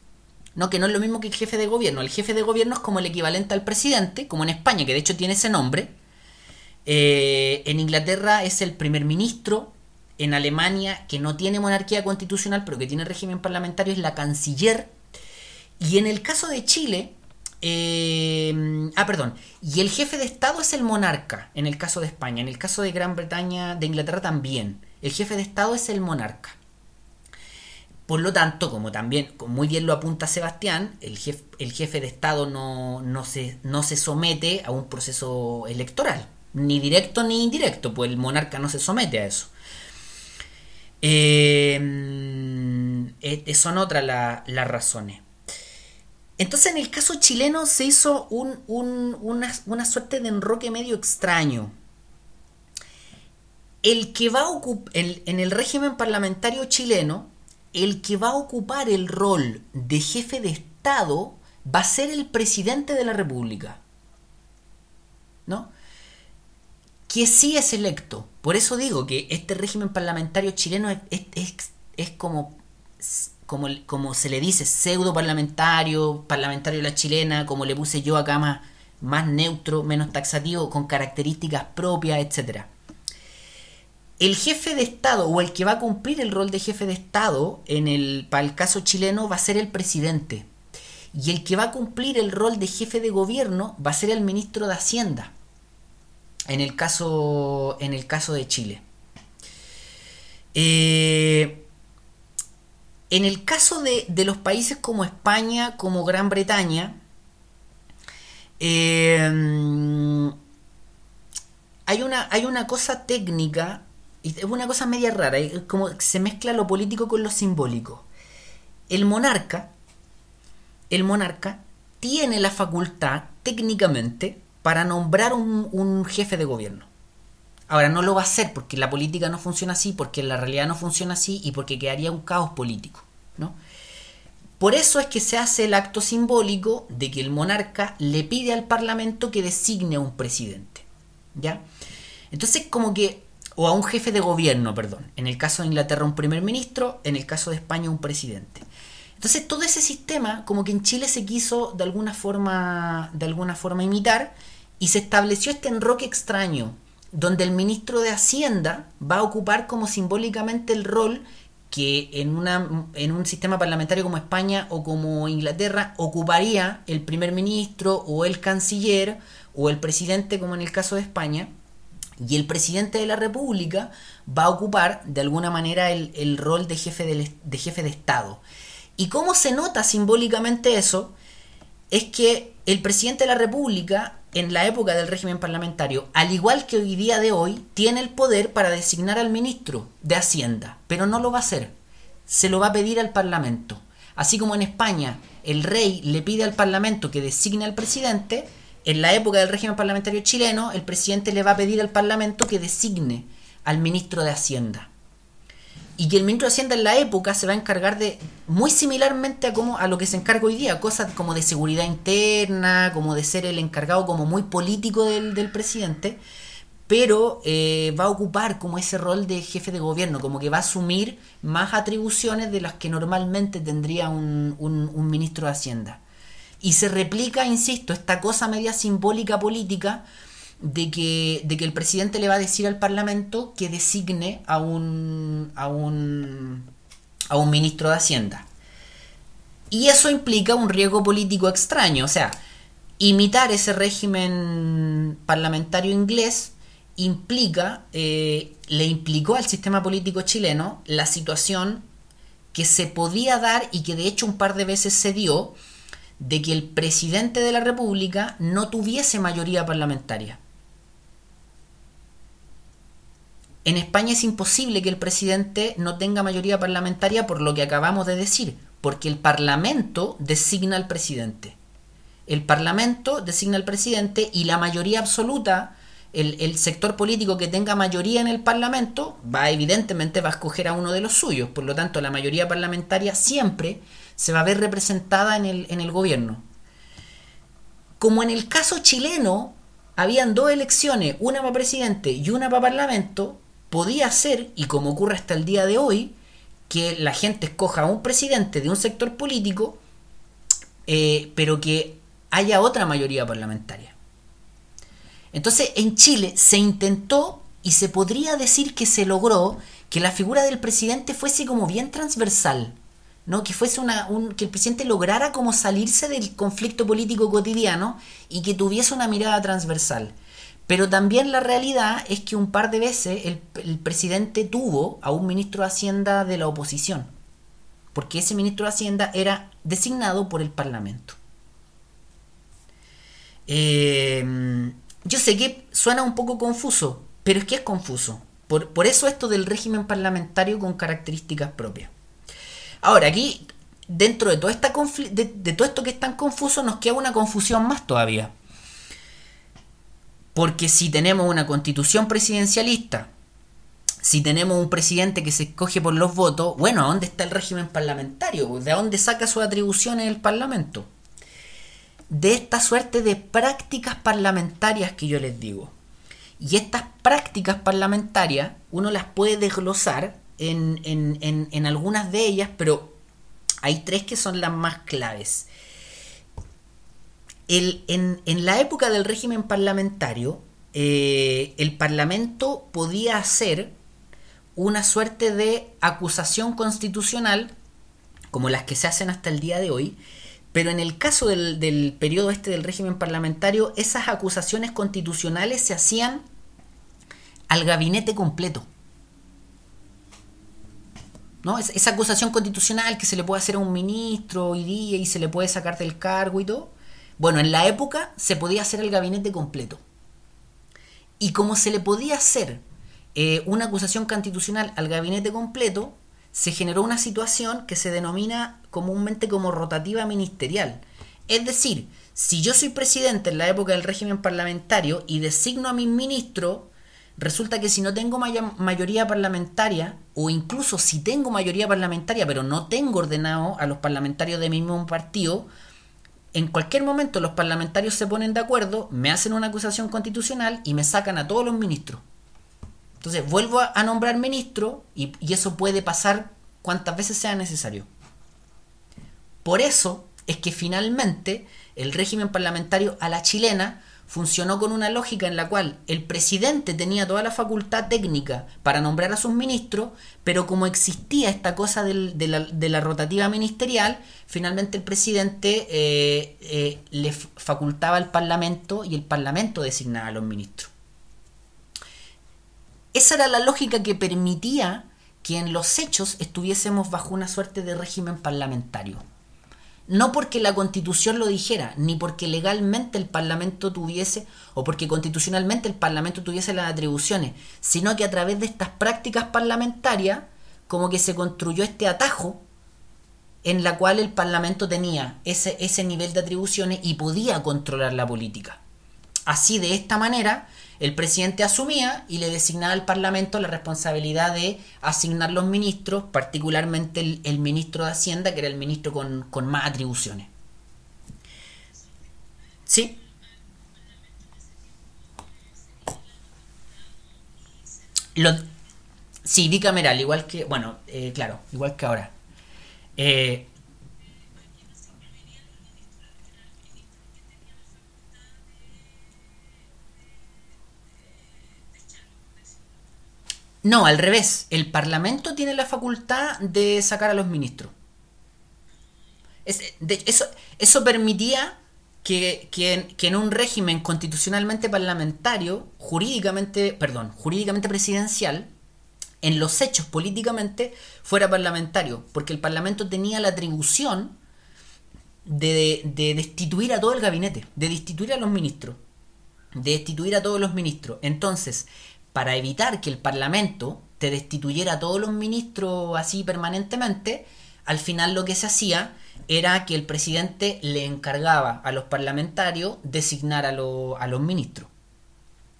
no, que no es lo mismo que el jefe de gobierno. El jefe de gobierno es como el equivalente al presidente, como en España, que de hecho tiene ese nombre. Eh, en Inglaterra es el primer ministro. En Alemania, que no tiene monarquía constitucional, pero que tiene régimen parlamentario, es la canciller. Y en el caso de Chile, eh, ah, perdón. Y el jefe de Estado es el monarca, en el caso de España. En el caso de Gran Bretaña, de Inglaterra también. El jefe de Estado es el monarca. Por lo tanto, como también muy bien lo apunta Sebastián, el jefe, el jefe de Estado no, no, se, no se somete a un proceso electoral, ni directo ni indirecto, pues el monarca no se somete a eso. Eh, eh, son otras las razones. Entonces en el caso chileno se hizo un, una, suerte de enroque medio extraño. El que va a en el régimen parlamentario chileno, el que va a ocupar el rol de jefe de Estado va a ser el presidente de la República. ¿No? Que sí es electo. Por eso digo que este régimen parlamentario chileno es, como, como, como, se le dice, pseudo parlamentario, parlamentario de la chilena, como le puse yo acá más, más neutro, menos taxativo, con características propias, etcétera el jefe de Estado o el que va a cumplir el rol de jefe de Estado en el, para el caso chileno va a ser el presidente. Y el que va a cumplir el rol de jefe de gobierno va a ser el ministro de Hacienda. En el caso, en el caso de Chile. Eh, en el caso de, los países como España, como Gran Bretaña, eh, hay, una, hay una cosa técnica es una cosa media rara, como se mezcla lo político con lo simbólico. El monarca, el monarca tiene la facultad técnicamente para nombrar un, jefe de gobierno. Ahora no lo va a hacer porque la política no funciona así, porque la realidad no funciona así y porque quedaría un caos político, ¿no? Por eso es que se hace el acto simbólico de que el monarca le pide al parlamento que designe a un presidente, ¿ya? Entonces como que o a un jefe de gobierno, perdón. En el caso de Inglaterra un primer ministro, en el caso de España un presidente. Entonces todo ese sistema como que en Chile se quiso de alguna forma de alguna forma imitar y se estableció este enroque extraño donde el ministro de Hacienda va a ocupar como simbólicamente el rol que en, una, en un sistema parlamentario como España o como Inglaterra ocuparía el primer ministro o el canciller o el presidente como en el caso de España y el presidente de la República va a ocupar de alguna manera el, rol de jefe de, jefe de Estado. ¿Y cómo se nota simbólicamente eso? Es que el presidente de la República, en la época del régimen parlamentario, al igual que hoy día de hoy, tiene el poder para designar al ministro de Hacienda, pero no lo va a hacer. Se lo va a pedir al Parlamento. Así como en España el rey le pide al Parlamento que designe al presidente, en la época del régimen parlamentario chileno, el presidente le va a pedir al Parlamento que designe al ministro de Hacienda. Y que el ministro de Hacienda en la época se va a encargar de, muy similarmente a, como, a lo que se encarga hoy día, cosas como de seguridad interna, como de ser el encargado como muy político del, presidente, pero eh, va a ocupar como ese rol de jefe de gobierno, como que va a asumir más atribuciones de las que normalmente tendría un, un ministro de Hacienda. Y se replica, insisto, esta cosa media simbólica política de que, de que el presidente le va a decir al Parlamento que designe a un, a un, a un ministro de Hacienda. Y eso implica un riesgo político extraño, o sea, imitar ese régimen parlamentario inglés implica, eh, le implicó al sistema político chileno la situación que se podía dar y que de hecho un par de veces se dio, de que el presidente de la República no tuviese mayoría parlamentaria. En España es imposible que el presidente no tenga mayoría parlamentaria por lo que acabamos de decir, porque el Parlamento designa al presidente. El Parlamento designa al presidente y la mayoría absoluta, el, sector político que tenga mayoría en el Parlamento, va evidentemente va a escoger a uno de los suyos. Por lo tanto, la mayoría parlamentaria siempre se va a ver representada en el gobierno. Como en el caso chileno, habían dos elecciones, una para presidente y una para parlamento, podía ser, y como ocurre hasta el día de hoy, que la gente escoja a un presidente de un sector político, eh, pero que haya otra mayoría parlamentaria. Entonces, en Chile se intentó y se podría decir que se logró que la figura del presidente fuese como bien transversal. ¿no? Que fuese una, un, que el presidente lograra como salirse del conflicto político cotidiano y que tuviese una mirada transversal. Pero también la realidad es que un par de veces el, presidente tuvo a un ministro de Hacienda de la oposición. porque ese ministro de Hacienda era designado por el Parlamento. Eh, yo sé que suena un poco confuso, pero es que es confuso. Por, por eso esto del régimen parlamentario con características propias. Ahora, aquí, dentro de, esta de todo esto que es tan confuso, nos queda una confusión más todavía. Porque si tenemos una constitución presidencialista, si tenemos un presidente que se escoge por los votos, bueno, ¿a dónde está el régimen parlamentario? ¿De dónde saca sus atribuciones el Parlamento? De esta suerte de prácticas parlamentarias que yo les digo. Y estas prácticas parlamentarias uno las puede desglosar en, en, en algunas de ellas, pero hay tres que son las más claves en, la época del régimen parlamentario, eh, el Parlamento podía hacer una suerte de acusación constitucional, como las que se hacen hasta el día de hoy, pero en el caso del, periodo este del régimen parlamentario, esas acusaciones constitucionales se hacían al gabinete completo. ¿No? esa acusación constitucional que se le puede hacer a un ministro hoy día y se le puede sacar del cargo y todo, bueno, en la época se podía hacer el gabinete completo. Y como se le podía hacer eh, una acusación constitucional al gabinete completo, se generó una situación que se denomina comúnmente como rotativa ministerial. Es decir, si yo soy presidente en la época del régimen parlamentario y designo a mi ministro, resulta que si no tengo mayoría parlamentaria, o incluso si tengo mayoría parlamentaria pero no tengo ordenado a los parlamentarios de mi mismo partido, en cualquier momento los parlamentarios se ponen de acuerdo, me hacen una acusación constitucional y me sacan a todos los ministros. Entonces vuelvo a, nombrar ministro y, y eso puede pasar cuantas veces sea necesario. Por eso es que finalmente el régimen parlamentario a la chilena funcionó con una lógica en la cual el presidente tenía toda la facultad técnica para nombrar a sus ministros, pero como existía esta cosa de, la, rotativa ministerial, finalmente el presidente eh, eh, le facultaba al Parlamento y el Parlamento designaba a los ministros. Esa era la lógica que permitía que en los hechos estuviésemos bajo una suerte de régimen parlamentario no porque la constitución lo dijera, ni porque legalmente el Parlamento tuviese, o porque constitucionalmente el Parlamento tuviese las atribuciones, sino que a través de estas prácticas parlamentarias, como que se construyó este atajo en la cual el Parlamento tenía ese, ese nivel de atribuciones y podía controlar la política. Así, de esta manera, el presidente asumía y le designaba al Parlamento la responsabilidad de asignar los ministros, particularmente el, ministro de Hacienda, que era el ministro con, más atribuciones. ¿Sí? Lo, sí, bicameral, igual que, bueno, eh, claro, igual que ahora. Eh, No, al revés. El Parlamento tiene la facultad de sacar a los ministros. eso, eso permitía que, en, un régimen constitucionalmente parlamentario, jurídicamente, perdón, jurídicamente presidencial, en los hechos políticamente fuera parlamentario, porque el Parlamento tenía la atribución de, de destituir a todo el gabinete, de destituir a los ministros, de destituir a todos los ministros. Entonces, para evitar que el Parlamento te destituyera a todos los ministros así permanentemente, al final lo que se hacía era que el presidente le encargaba a los parlamentarios designar a, a los ministros.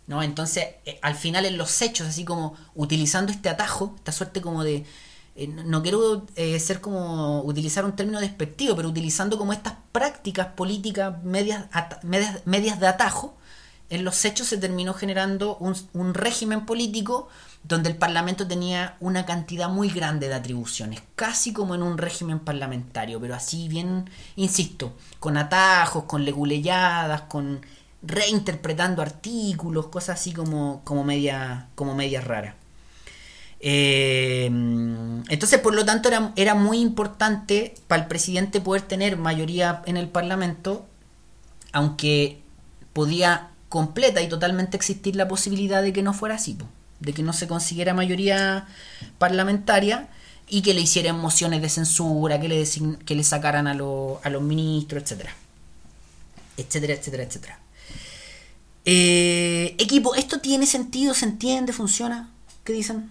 ¿no? Entonces, eh, al final en los hechos, así como utilizando este atajo, esta suerte como de... Eh, no quiero eh, ser como utilizar un término despectivo, pero utilizando como estas prácticas políticas medias, medias de atajo, en los hechos se terminó generando un, régimen político donde el Parlamento tenía una cantidad muy grande de atribuciones, casi como en un régimen parlamentario, pero así bien, insisto, con atajos, con leguleyadas, con reinterpretando artículos, cosas así como, como media, como medias raras. Eh, entonces, por lo tanto, era, era muy importante para el presidente poder tener mayoría en el Parlamento, aunque podía completa y totalmente existir la posibilidad de que no fuera así, de que no se consiguiera mayoría parlamentaria y que le hicieran mociones de censura, que le, que le sacaran a, a los ministros, etcétera. Etcétera, etcétera, etcétera. Eh, equipo, ¿esto tiene sentido? ¿Se entiende? ¿Funciona? ¿Qué dicen?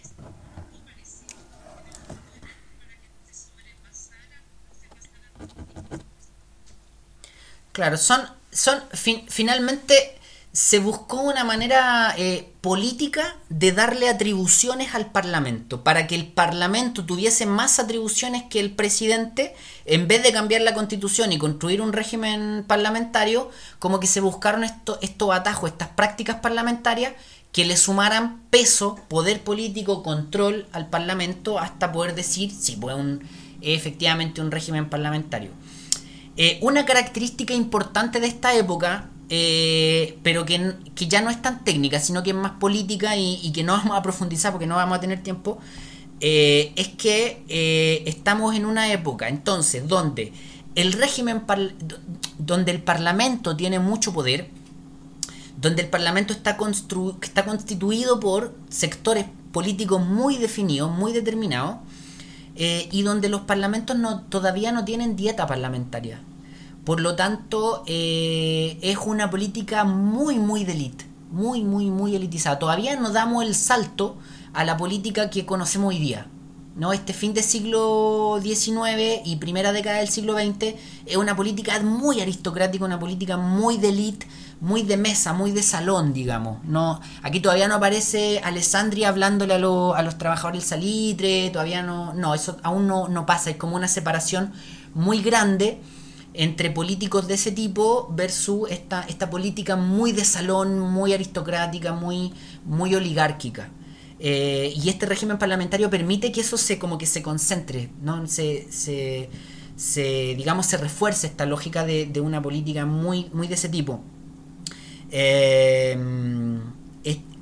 Claro, son, son finalmente se buscó una manera eh, política de darle atribuciones al Parlamento, para que el Parlamento tuviese más atribuciones que el presidente, en vez de cambiar la constitución y construir un régimen parlamentario, como que se buscaron esto, estos atajos, estas prácticas parlamentarias que le sumaran peso, poder político, control al Parlamento hasta poder decir si fue un, efectivamente un régimen parlamentario. Eh, una característica importante de esta época, eh, pero que, ya no es tan técnica, sino que es más política y, que no vamos a profundizar porque no vamos a tener tiempo, eh, es que estamos en una época entonces donde el régimen, donde el Parlamento tiene mucho poder, donde el Parlamento está, está constituido por sectores políticos muy definidos, muy determinados, eh, y donde los parlamentos no, todavía no tienen dieta parlamentaria. Por lo tanto, eh, es una política muy, muy de élite, muy, muy, muy elitizada. Todavía no damos el salto a la política que conocemos hoy día. ¿No? Este fin del siglo XIX y primera década del siglo XX es una política muy aristocrática, una política muy de élite, muy de mesa, muy de salón, digamos. No, aquí todavía no aparece Alessandria hablándole a, a los trabajadores del salitre, todavía no, no, eso aún no, no pasa, es como una separación muy grande entre políticos de ese tipo versus esta, esta política muy de salón, muy aristocrática, muy, muy oligárquica. Eh, y este régimen parlamentario permite que eso se como que se concentre, ¿no? se, se, digamos se refuerce esta lógica de, de una política muy, muy de ese tipo. Eh,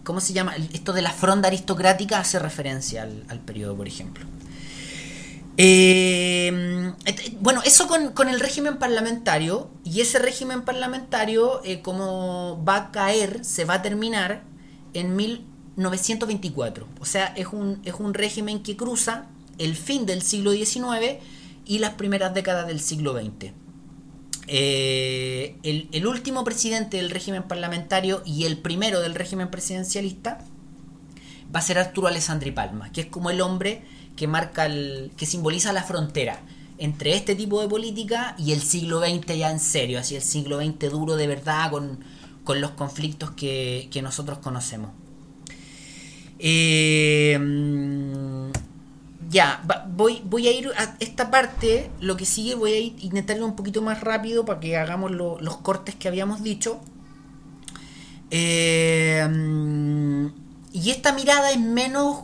¿Cómo se llama? Esto de la fronda aristocrática hace referencia al, periodo, por ejemplo. Eh, bueno, eso con, el régimen parlamentario, y ese régimen parlamentario, eh, va a caer, se va a terminar en 1924. O sea, es un, es un régimen que cruza el fin del siglo XIX y las primeras décadas del siglo XX. Eh, el, último presidente del régimen parlamentario y el primero del régimen presidencialista va a ser Arturo Alessandri Palma, que es como el hombre que marca el, que simboliza la frontera entre este tipo de política y el siglo XX ya en serio, así el siglo XX duro de verdad con, los conflictos que, que nosotros conocemos. Eh, ya, voy, voy a ir a esta parte, lo que sigue voy a ir, intentar un poquito más rápido para que hagamos los cortes que habíamos dicho. Eh, y esta mirada es menos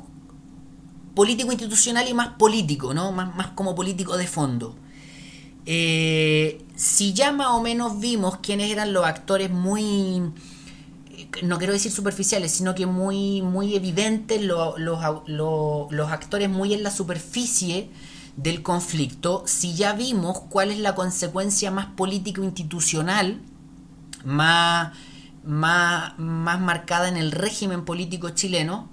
político institucional y más político, ¿no? Más, más como político de fondo. Eh, si ya más o menos vimos quiénes eran los actores muy no quiero decir superficiales, sino que muy, muy evidentes, los actores muy en la superficie del conflicto, si ya vimos cuál es la consecuencia más político-institucional, más, más, más marcada en el régimen político chileno,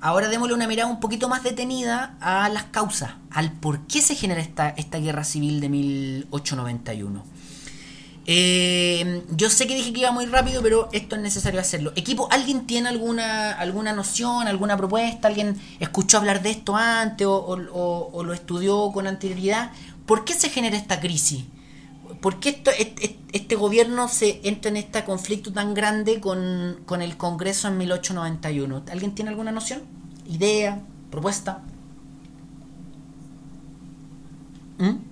ahora démosle una mirada un poquito más detenida a las causas, al por qué se genera esta, esta guerra civil de 1891. Eh, yo sé que dije que iba muy rápido, pero esto es necesario hacerlo. Equipo, ¿alguien tiene alguna, alguna noción, alguna propuesta? ¿Alguien escuchó hablar de esto antes o, lo estudió con anterioridad? ¿Por qué se genera esta crisis? ¿Por qué esto, este, gobierno se entra en este conflicto tan grande con, el Congreso en 1891? ¿Alguien tiene alguna noción? ¿Idea? ¿Propuesta? ¿Mm?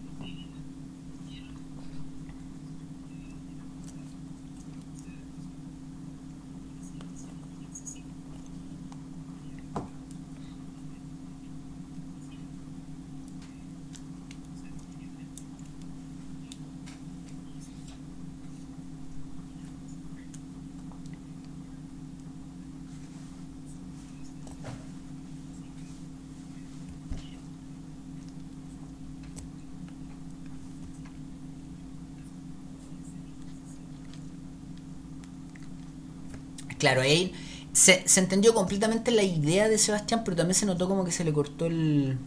Claro, ahí se, entendió completamente la idea de Sebastián, pero también se notó como que se le cortó el...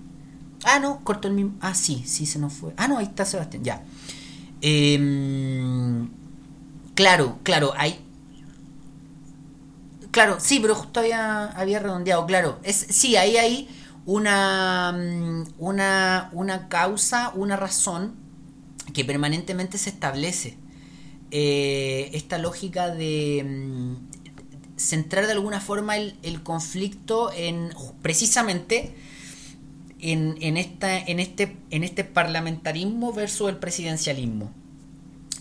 Ah, no, cortó el mismo... Ah, sí, sí, se nos fue. Ah, no, ahí está Sebastián, ya. Em, claro, claro, hay... Claro, sí, pero justo había, había redondeado, claro. Es, sí, ahí hay una, mm, una, una causa, una razón que permanentemente se establece. Eh, esta lógica de mm, centrar de alguna forma el, conflicto en precisamente en, en, esta, en, este, en este parlamentarismo versus el presidencialismo.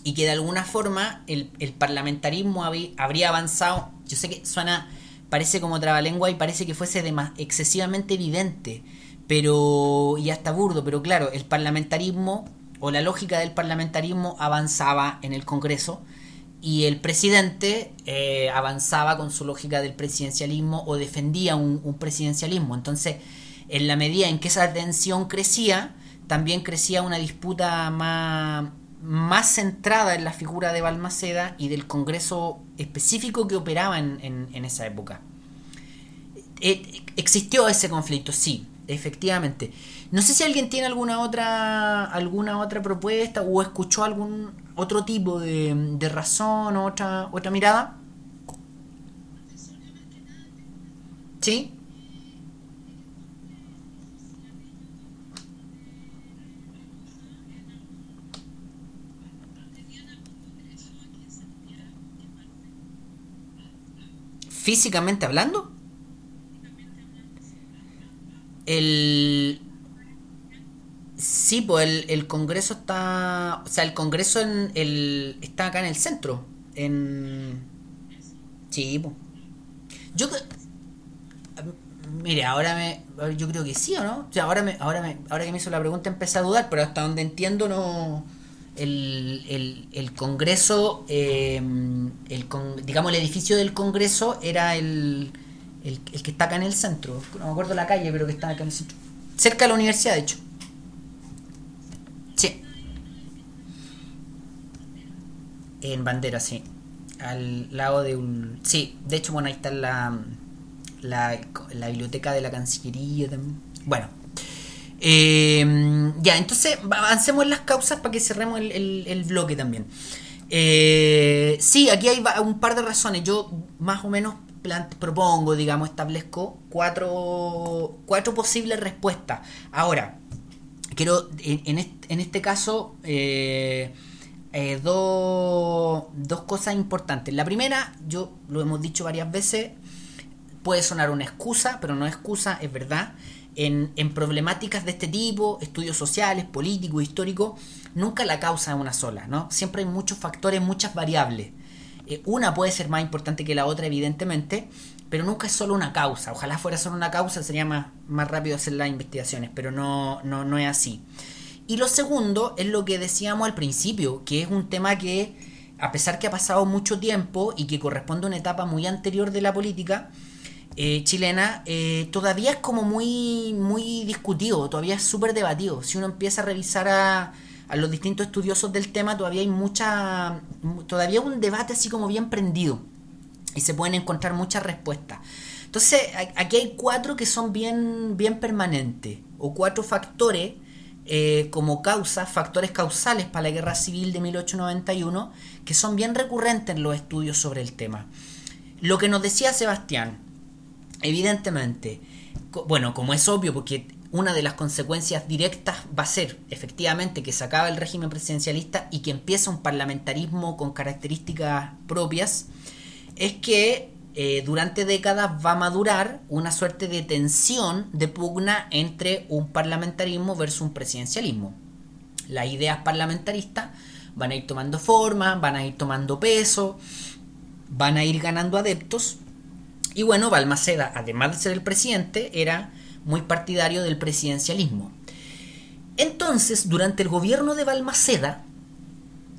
Y que de alguna forma el, parlamentarismo habría avanzado, yo sé que suena, parece como trabalengua y parece que fuese de excesivamente evidente, pero y hasta burdo, pero claro, el parlamentarismo o la lógica del parlamentarismo avanzaba en el Congreso y el presidente eh, avanzaba con su lógica del presidencialismo o defendía un, presidencialismo. Entonces, en la medida en que esa tensión crecía, también crecía una disputa más, más centrada en la figura de Balmaceda y del Congreso específico que operaba en, en, en esa época. Eh, existió ese conflicto, sí, efectivamente. No sé si alguien tiene alguna otra alguna otra propuesta o escuchó algún otro tipo de, razón o otra otra mirada. ¿Sí? Físicamente hablando. El, Sí, pues el, el, Congreso está. O sea, el Congreso en el, está acá en el centro. En. Sí, pues. Yo. Mire, ahora me. Yo creo que sí, ¿o no? O sea, ahora, me, ahora, me, ahora que me hizo la pregunta empecé a dudar, pero hasta donde entiendo no. El, el, el Congreso. Eh, el, digamos, el edificio del Congreso era el, el, el que está acá en el centro. No me acuerdo la calle, pero que está acá en el centro. Cerca de la universidad, de hecho. En bandera, sí. Al lado de un... Sí, de hecho, bueno, ahí está la, la, la biblioteca de la Cancillería también. Bueno. Eh, ya, entonces avancemos en las causas para que cerremos el, el, el bloque también. Eh, sí, aquí hay un par de razones. Yo más o menos propongo, digamos, establezco cuatro, cuatro posibles respuestas. Ahora, quiero, en, en, este, en este caso... Eh, eh, dos, cosas importantes. La primera, yo lo hemos dicho varias veces, puede sonar una excusa, pero no excusa, es verdad. En, en, problemáticas de este tipo, estudios sociales, políticos, históricos, nunca la causa es una sola, ¿no? Siempre hay muchos factores, muchas variables. Eh, una puede ser más importante que la otra, evidentemente, pero nunca es solo una causa. Ojalá fuera solo una causa, sería más, más rápido hacer las investigaciones, pero no, no, no es así. Y lo segundo es lo que decíamos al principio, que es un tema que, a pesar que ha pasado mucho tiempo y que corresponde a una etapa muy anterior de la política eh, chilena, eh, todavía es como muy, muy discutido, todavía es súper debatido. Si uno empieza a revisar a, a los distintos estudiosos del tema, todavía hay mucha, todavía un debate así como bien prendido y se pueden encontrar muchas respuestas. Entonces, aquí hay cuatro que son bien, bien permanentes, o cuatro factores eh, como causa, factores causales para la guerra civil de 1891, que son bien recurrentes en los estudios sobre el tema. Lo que nos decía Sebastián, evidentemente, bueno, como es obvio, porque una de las consecuencias directas va a ser efectivamente que se acaba el régimen presidencialista y que empieza un parlamentarismo con características propias, es que eh, durante décadas va a madurar una suerte de tensión de pugna entre un parlamentarismo versus un presidencialismo. Las ideas parlamentaristas van a ir tomando forma, van a ir tomando peso, van a ir ganando adeptos. Y bueno, Balmaceda, además de ser el presidente, era muy partidario del presidencialismo. Entonces, durante el gobierno de Balmaceda,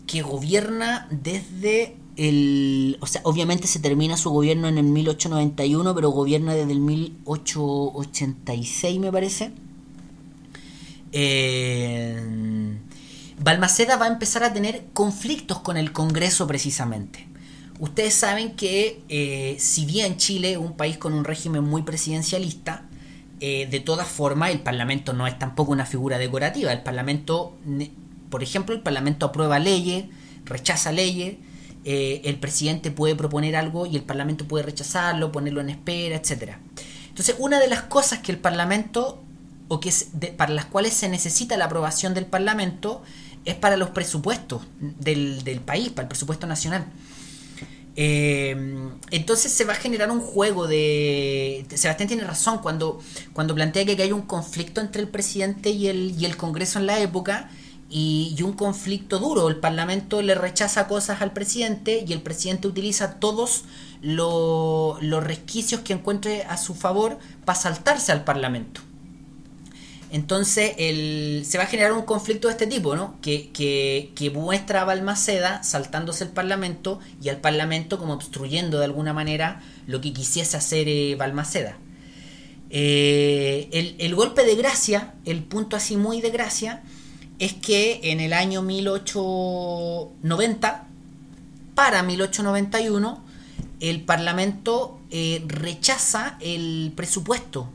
que gobierna desde el, o sea, obviamente se termina su gobierno en el 1891, pero gobierna desde el 1886, me parece. Eh, Balmaceda va a empezar a tener conflictos con el Congreso precisamente. ustedes saben que eh, si bien Chile un país con un régimen muy presidencialista, eh, de todas formas el Parlamento no es tampoco una figura decorativa. El Parlamento, por ejemplo, el Parlamento aprueba leyes, rechaza leyes, eh, el presidente puede proponer algo y el Parlamento puede rechazarlo, ponerlo en espera, etcétera. Entonces, una de las cosas que el Parlamento, o que para las cuales se necesita la aprobación del Parlamento, es para los presupuestos del, del país, para el presupuesto nacional. Eh, entonces se va a generar un juego de... Sebastián tiene razón cuando, cuando plantea que hay un conflicto entre el presidente y el, y el Congreso en la época y, un conflicto duro. El Parlamento le rechaza cosas al presidente y el presidente utiliza todos los resquicios que encuentre a su favor para saltarse al Parlamento. Entonces se va a generar un conflicto de este tipo, ¿no? Que, que, muestra a Balmaceda saltándose el Parlamento y al Parlamento como obstruyendo de alguna manera lo que quisiese hacer eh, Balmaceda. Eh, el, el, golpe de gracia, el punto así muy de gracia, es que en el año 1890, para 1891, el Parlamento eh, rechaza el presupuesto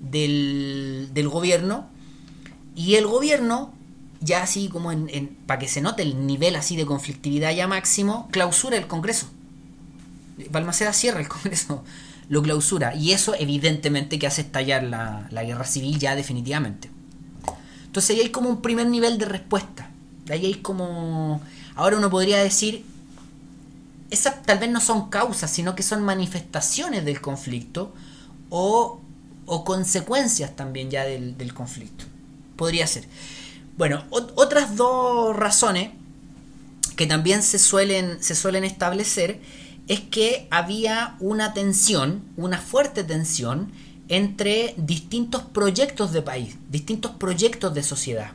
del, del gobierno y el gobierno ya así como en, para que se note el nivel así de conflictividad ya máximo, clausura el Congreso. Balmaceda cierra el Congreso, lo clausura. Y eso evidentemente que hace estallar la, la guerra civil ya definitivamente. Entonces ahí hay como un primer nivel de respuesta. Ahí hay como... Ahora uno podría decir, esas tal vez no son causas, sino que son manifestaciones del conflicto o o consecuencias también ya del, conflicto. Podría ser. Bueno, otras dos razones que también se suelen, se suelen establecer es que había una tensión, una fuerte tensión entre distintos proyectos de país, distintos proyectos de sociedad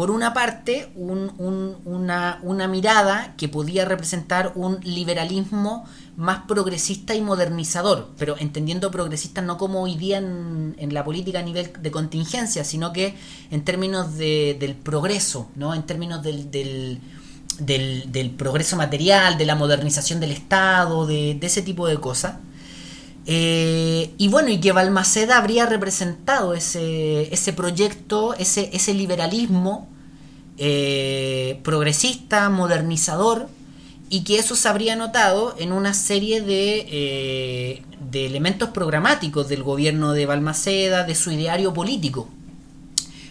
por una parte, una, mirada que podía representar un liberalismo más progresista y modernizador, pero entendiendo progresista no como hoy día en, la política a nivel de contingencia, sino que en términos del progreso, ¿no? en términos del, del, progreso material, de la modernización del Estado, de, ese tipo de cosas. Eh, y bueno, y que Balmaceda habría representado ese, proyecto, ese, ese liberalismo eh, progresista, modernizador, y que eso se habría notado en una serie de, eh, de elementos programáticos del gobierno de Balmaceda, de su ideario político.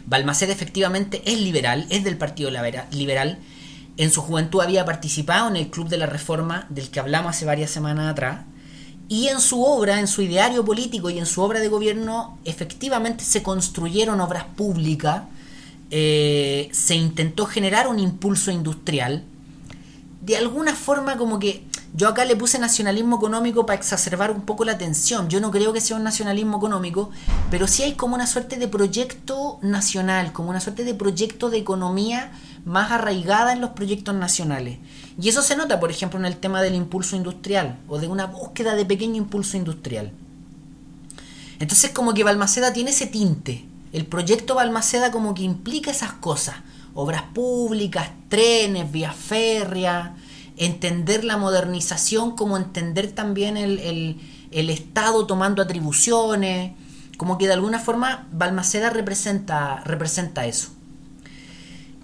Balmaceda efectivamente es liberal, es del Partido Liberal. En su juventud había participado en el Club de la Reforma del que hablamos hace varias semanas atrás. Y en su obra, en su ideario político y en su obra de gobierno, efectivamente se construyeron obras públicas eh, se intentó generar un impulso industrial. De alguna forma como que yo acá le puse nacionalismo económico para exacerbar un poco la tensión. Yo no creo que sea un nacionalismo económico, pero sí hay como una suerte de proyecto nacional, como una suerte de proyecto de economía más arraigada en los proyectos nacionales. Y eso se nota, por ejemplo, en el tema del impulso industrial o de una búsqueda de pequeño impulso industrial. Entonces como que Balmaceda tiene ese tinte, el proyecto Balmaceda como que implica esas cosas. Obras públicas, trenes, vías férreas, entender la modernización como entender también el, Estado tomando atribuciones. Como que de alguna forma Balmaceda representa, representa eso.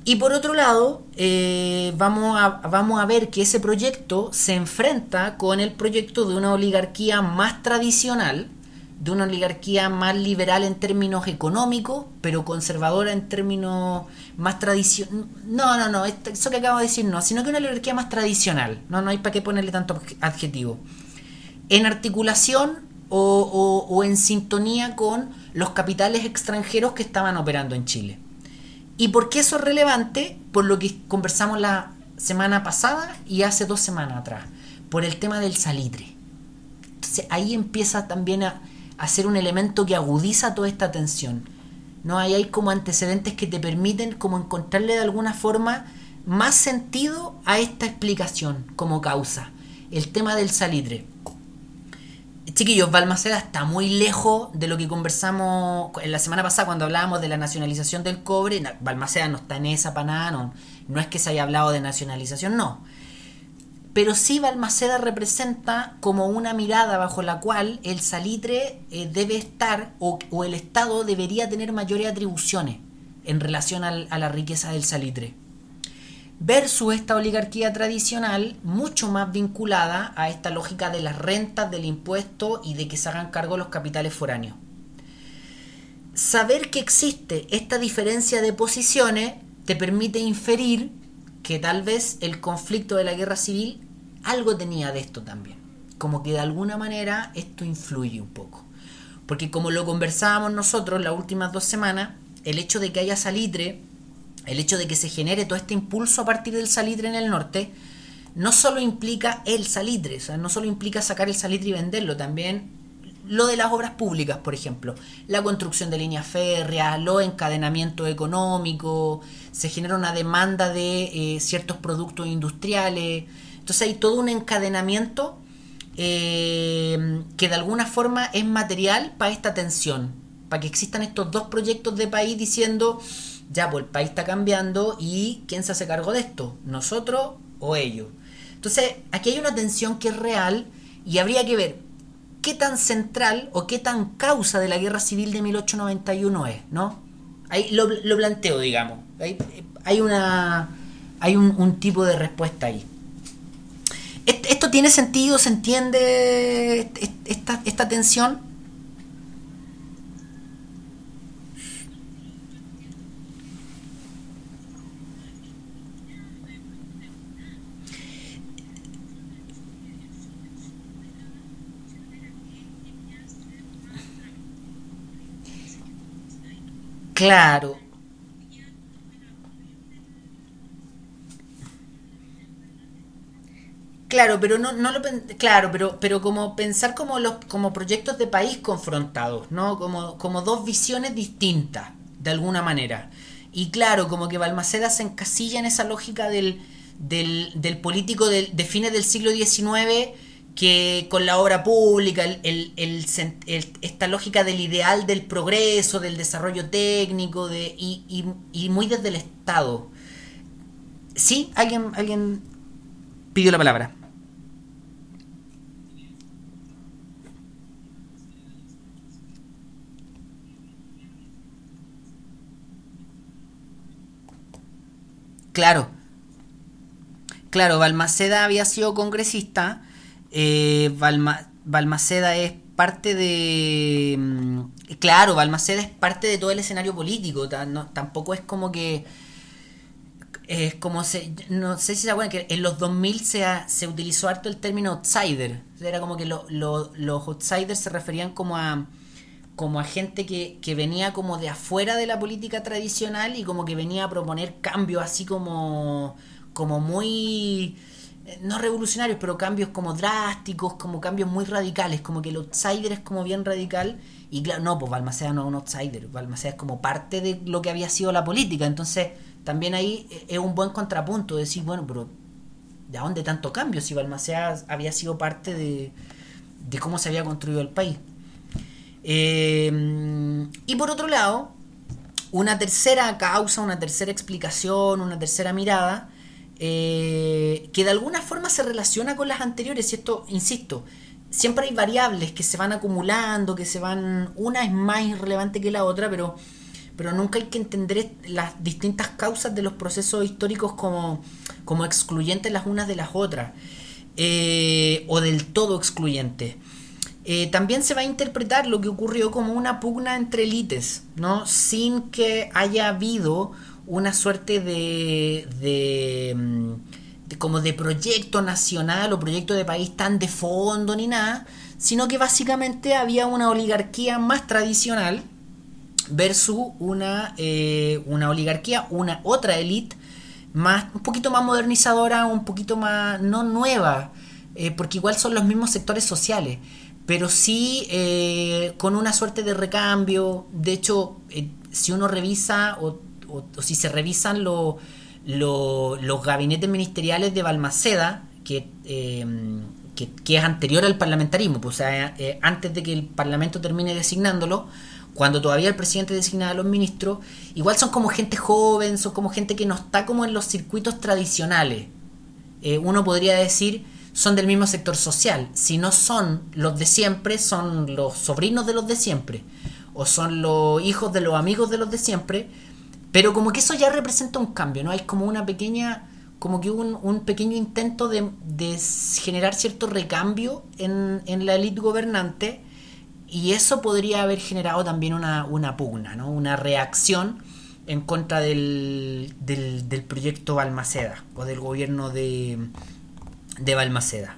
Y por otro lado, eh, vamos, a, vamos a ver que ese proyecto se enfrenta con el proyecto de una oligarquía más tradicional, de una oligarquía más liberal en términos económicos, pero conservadora en términos más tradicionales. No, no, no, eso que acabo de decir no, sino que una oligarquía más tradicional. No, no hay para qué ponerle tanto adjetivo. En articulación o, o, en sintonía con los capitales extranjeros que estaban operando en Chile. ¿Y por qué eso es relevante? Por lo que conversamos la semana pasada y hace dos semanas atrás, por el tema del salitre. Entonces ahí empieza también a ser un elemento que agudiza toda esta tensión. ¿no? Ahí hay como antecedentes que te permiten como encontrarle de alguna forma más sentido a esta explicación como causa. El tema del salitre. Chiquillos, Balmaceda está muy lejos de lo que conversamos en la semana pasada cuando hablábamos de la nacionalización del cobre. Balmaceda no está en esa panada, no, no es que se haya hablado de nacionalización, no. pero sí Balmaceda representa como una mirada bajo la cual el salitre eh, debe estar o, el Estado debería tener mayores atribuciones en relación a la riqueza del salitre. Versus esta oligarquía tradicional mucho más vinculada a esta lógica de las rentas, del impuesto y de que se hagan cargo los capitales foráneos. Saber que existe esta diferencia de posiciones te permite inferir que tal vez el conflicto de la guerra civil algo tenía de esto también. Como que de alguna manera esto influye un poco. Porque como lo conversábamos nosotros las últimas dos semanas, el hecho de que haya salitre, el hecho de que se genere todo este impulso a partir del salitre en el norte, no solo implica el salitre, o sea, no solo implica sacar el salitre y venderlo, también lo de las obras públicas, por ejemplo, la construcción de líneas férreas, los encadenamientos económicos, se genera una demanda de eh, ciertos productos industriales, entonces hay todo un encadenamiento eh, que de alguna forma es material para esta tensión, para que existan estos dos proyectos de país diciendo, ya, pues el país está cambiando y ¿quién se hace cargo de esto? ¿Nosotros o ellos? Entonces aquí hay una tensión que es real y habría que ver qué tan central o qué tan causa de la guerra civil de 1891 es, ¿no? Ahí lo, planteo, digamos. Hay, una, hay un tipo de respuesta ahí. ¿Esto tiene sentido? ¿Se entiende esta, esta tensión? Claro, Claro, pero no, no lo claro, pero, pero como pensar como los como proyectos de país confrontados, ¿no? Como, como dos visiones distintas, de alguna manera. Y claro, como que Balmaceda se encasilla en esa lógica del, del, del político de, de, fines del siglo XIX que con la obra pública, el, esta lógica del ideal del progreso, del desarrollo técnico, y muy desde el Estado. Sí, alguien, alguien pidió la palabra. Claro. Claro, Balmaceda había sido congresista. Eh, Balmaceda es parte de... Mm, claro, Balmaceda es parte de todo el escenario político. tampoco es como que... Es como se, no sé si se acuerdan que en los 2000 se, se utilizó harto el término outsider. Era como que los outsiders se referían como a como a gente que, que, venía como de afuera de la política tradicional y como que venía a proponer cambios así como, como muy, no revolucionarios, pero cambios como drásticos, como cambios muy radicales, como que el outsider es como bien radical y claro, no, pues Balmaceda no es un outsider, Balmaceda es como parte de lo que había sido la política, entonces también ahí eh, es un buen contrapunto, decir, bueno, pero ¿de dónde tanto cambio si Balmaceda había sido parte de, de cómo se había construido el país? Em, y por otro lado, una tercera causa, una tercera explicación, una tercera mirada, eh, que de alguna forma se relaciona con las anteriores. Y esto, insisto, siempre hay variables que se van acumulando, que se van. Una es más irrelevante que la otra, pero, pero nunca hay que entender las distintas causas de los procesos históricos como, como excluyentes las unas de las otras, eh, o del todo excluyentes. Eh, también se va a interpretar lo que ocurrió como una pugna entre élites, ¿no? Sin que haya habido una suerte de, de, mm, como de proyecto nacional o proyecto de país tan de fondo ni nada, sino que básicamente había una oligarquía más tradicional versus una, eh, una oligarquía, una otra élite más, un poquito más modernizadora, un poquito más, no nueva, eh, porque igual son los mismos sectores sociales pero sí eh, con una suerte de recambio. De hecho, si uno revisa o, si se revisan los gabinetes ministeriales de Balmaceda, em, que, que, es anterior al parlamentarismo, pues, o sea, eh, antes de que el Parlamento termine designándolo, cuando todavía el presidente designaba a los ministros, igual son como gente joven, son como gente que no está como en los circuitos tradicionales. eh, uno podría decir son del mismo sector social. Si no son los de siempre, son los sobrinos de los de siempre. O son los hijos de los amigos de los de siempre. Pero como que eso ya representa un cambio, ¿no? Hay como una pequeña como que hubo un, pequeño intento de, generar cierto recambio en, la élite gobernante y eso podría haber generado también una, pugna, ¿no? una reacción en contra del, del, proyecto Balmaceda o del gobierno de, de Balmaceda.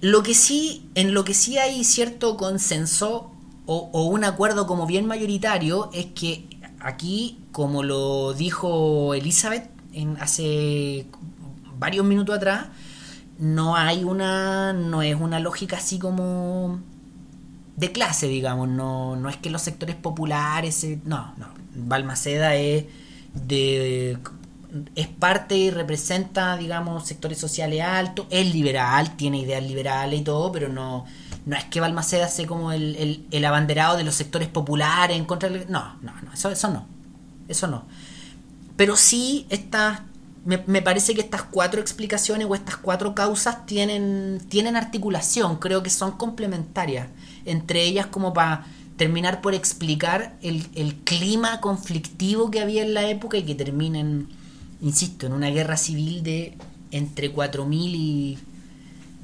Lo que sí, en lo que sí hay cierto consenso o un acuerdo como bien mayoritario es que aquí, como lo dijo Elizabeth, hace varios minutos atrás, no hay una, no es una lógica así como de clase, digamos, no, no es que los sectores populares, no, no, Balmaceda es de es parte y representa, digamos, sectores sociales altos, es liberal, tiene ideas liberales y todo, pero no, no es que Balmaceda sea como el, el, abanderado de los sectores populares en contra del... No, no, no, eso, eso no, eso no. Pero sí, estas, me, parece que estas cuatro explicaciones o estas cuatro causas tienen, tienen articulación, creo que son complementarias entre ellas como para terminar por explicar el, el, clima conflictivo que había en la época y que terminen, insisto, en una guerra civil de entre 4.000 y,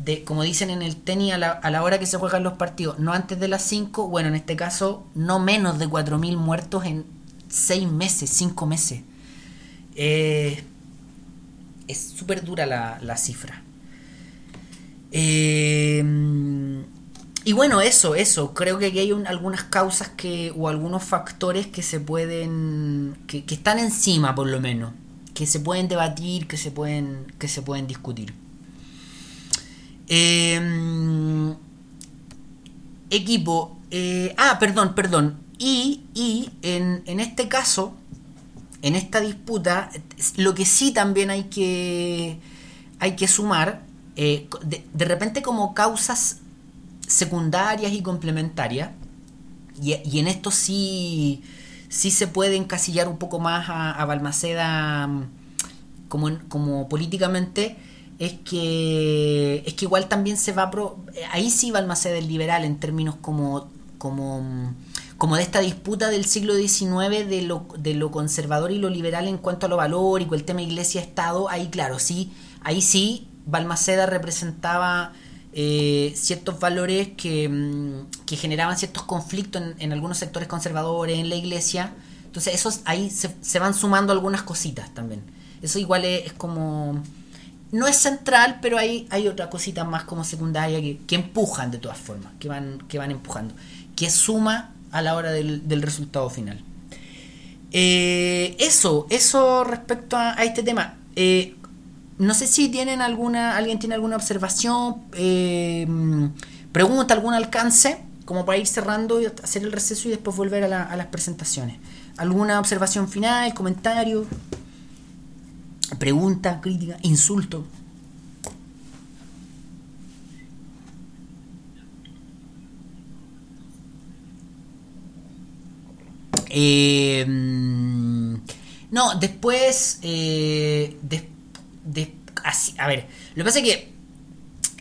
de, como dicen en el tenis, a la, a la hora que se juegan los partidos, no antes de las 5, bueno, en este caso, no menos de 4.000 muertos en 6 meses, 5 meses. Eh, es súper dura la, cifra. Eh, y bueno, eso, eso. Creo que aquí hay algunas causas que, o algunos factores que se pueden, que, están encima por lo menos, que se pueden debatir, que se pueden, que se pueden discutir. Eh, equipo. ah, perdón, perdón. Y, y en, en este caso, en esta disputa, lo que sí también hay que, hay que sumar, eh, de, repente como causas secundarias y complementarias, y, en esto sí, sí se puede encasillar un poco más a, Balmaceda mm, como, como políticamente, es que, es que igual también se va... Pro, ahí sí Balmaceda es liberal en términos como... como mm, como de esta disputa del siglo XIX de lo, de lo conservador y lo liberal en cuanto a lo valórico, el tema iglesia-estado, ahí claro, sí, ahí sí Balmaceda representaba eh, ciertos valores que, mm, que, generaban ciertos conflictos en, algunos sectores conservadores, en la iglesia. Entonces, esos ahí se, van sumando algunas cositas también. Eso igual es, como. No es central, pero hay, hay otras cositas más como secundaria que, que empujan de todas formas, que van, que van empujando. Que suma a la hora del, resultado final. Eh, eso, eso respecto a, este tema. Eh, no sé si tienen alguna, alguien tiene alguna observación, eh, pregunta, algún alcance, como para ir cerrando y hacer el receso y después volver a, a las presentaciones. ¿Alguna observación final, comentario, pregunta, crítica, insulto? Eh, no, después. Eh, a ver, lo que pasa es que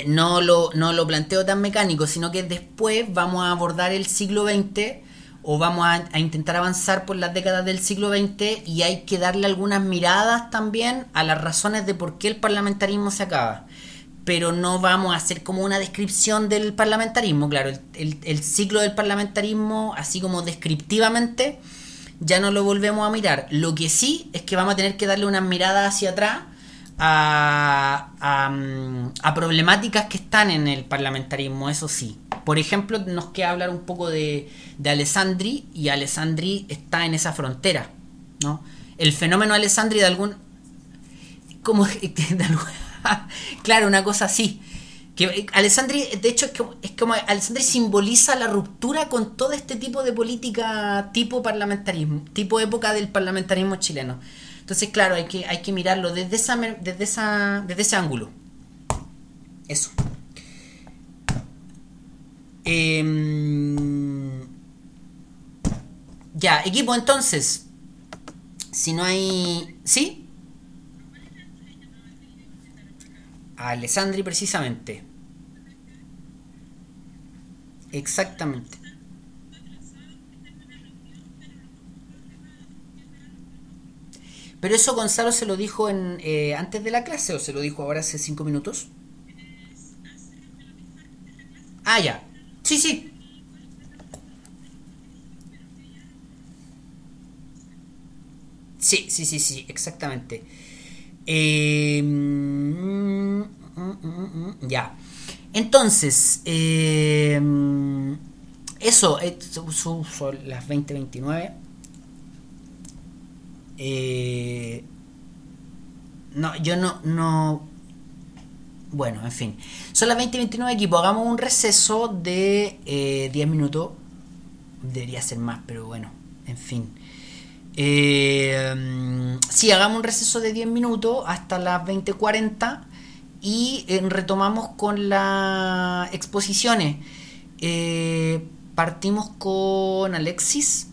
no lo, no lo planteo tan mecánico, sino que después vamos a abordar el siglo XX o vamos a, intentar avanzar por las décadas del siglo XX y hay que darle algunas miradas también a las razones de por qué el parlamentarismo se acaba pero no vamos a hacer como una descripción del parlamentarismo. Claro, el, ciclo del parlamentarismo, así como descriptivamente, ya no lo volvemos a mirar. Lo que sí es que vamos a tener que darle una mirada hacia atrás a, a, problemáticas que están en el parlamentarismo, eso sí. Por ejemplo, nos queda hablar un poco de, de Alessandri, y Alessandri está en esa frontera, ¿no? El fenómeno Alessandri de algún... como de claro, una cosa así. Que eh, Alessandri, de hecho, es como, es como Alessandri simboliza la ruptura con todo este tipo de política tipo parlamentarismo, tipo época del parlamentarismo chileno. Entonces, claro, hay que, hay que mirarlo desde, esa, desde, esa, desde ese ángulo. Eso. Em, ya, equipo, entonces. Si no hay. ¿Sí? A Alessandri precisamente. Exactamente. Pero eso Gonzalo se lo dijo en, eh, antes de la clase o se lo dijo ahora hace cinco minutos. Ah, ya. Sí, sí. Sí, sí, sí, sí, exactamente. Eh, mm, mm, mm, mm, ya. Entonces, eh, eso, eh, son, las 20:29. Eh, no, yo no, no. Bueno, en fin. Son las 20:29 equipo. Hagamos un receso de eh, 10 minutos. Debería ser más, pero bueno, en fin. Eh, sí, hagamos un receso de 10 minutos hasta las 20:40 y eh, retomamos con las exposiciones. Eh, partimos con Alexis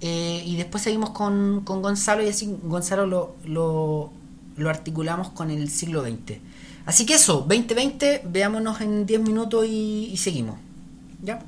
eh, y después seguimos con, con Gonzalo y así Gonzalo lo, lo, articulamos con el siglo XX. Así que eso, 2020, veámonos en 10 minutos y, y seguimos. ¿Ya?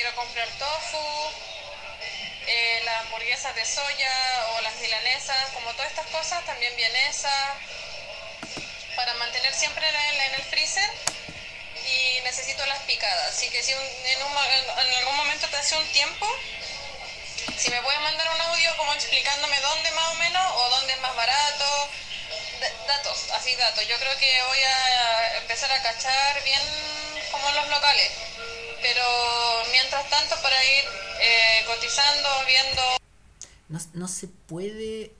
Quiero comprar tofu, eh, las hamburguesas de soya o las milanesas, como todas estas cosas, también vienesa, para mantener siempre en el, en freezer y necesito las picadas. Así que si en, en algún momento te hace un tiempo, si me puedes mandar un audio como explicándome dónde más o menos o dónde es más barato, datos, así datos. Yo creo que voy a empezar a cachar bien como los locales, pero mientras tanto para ir eh, cotizando, viendo... No, no se puede...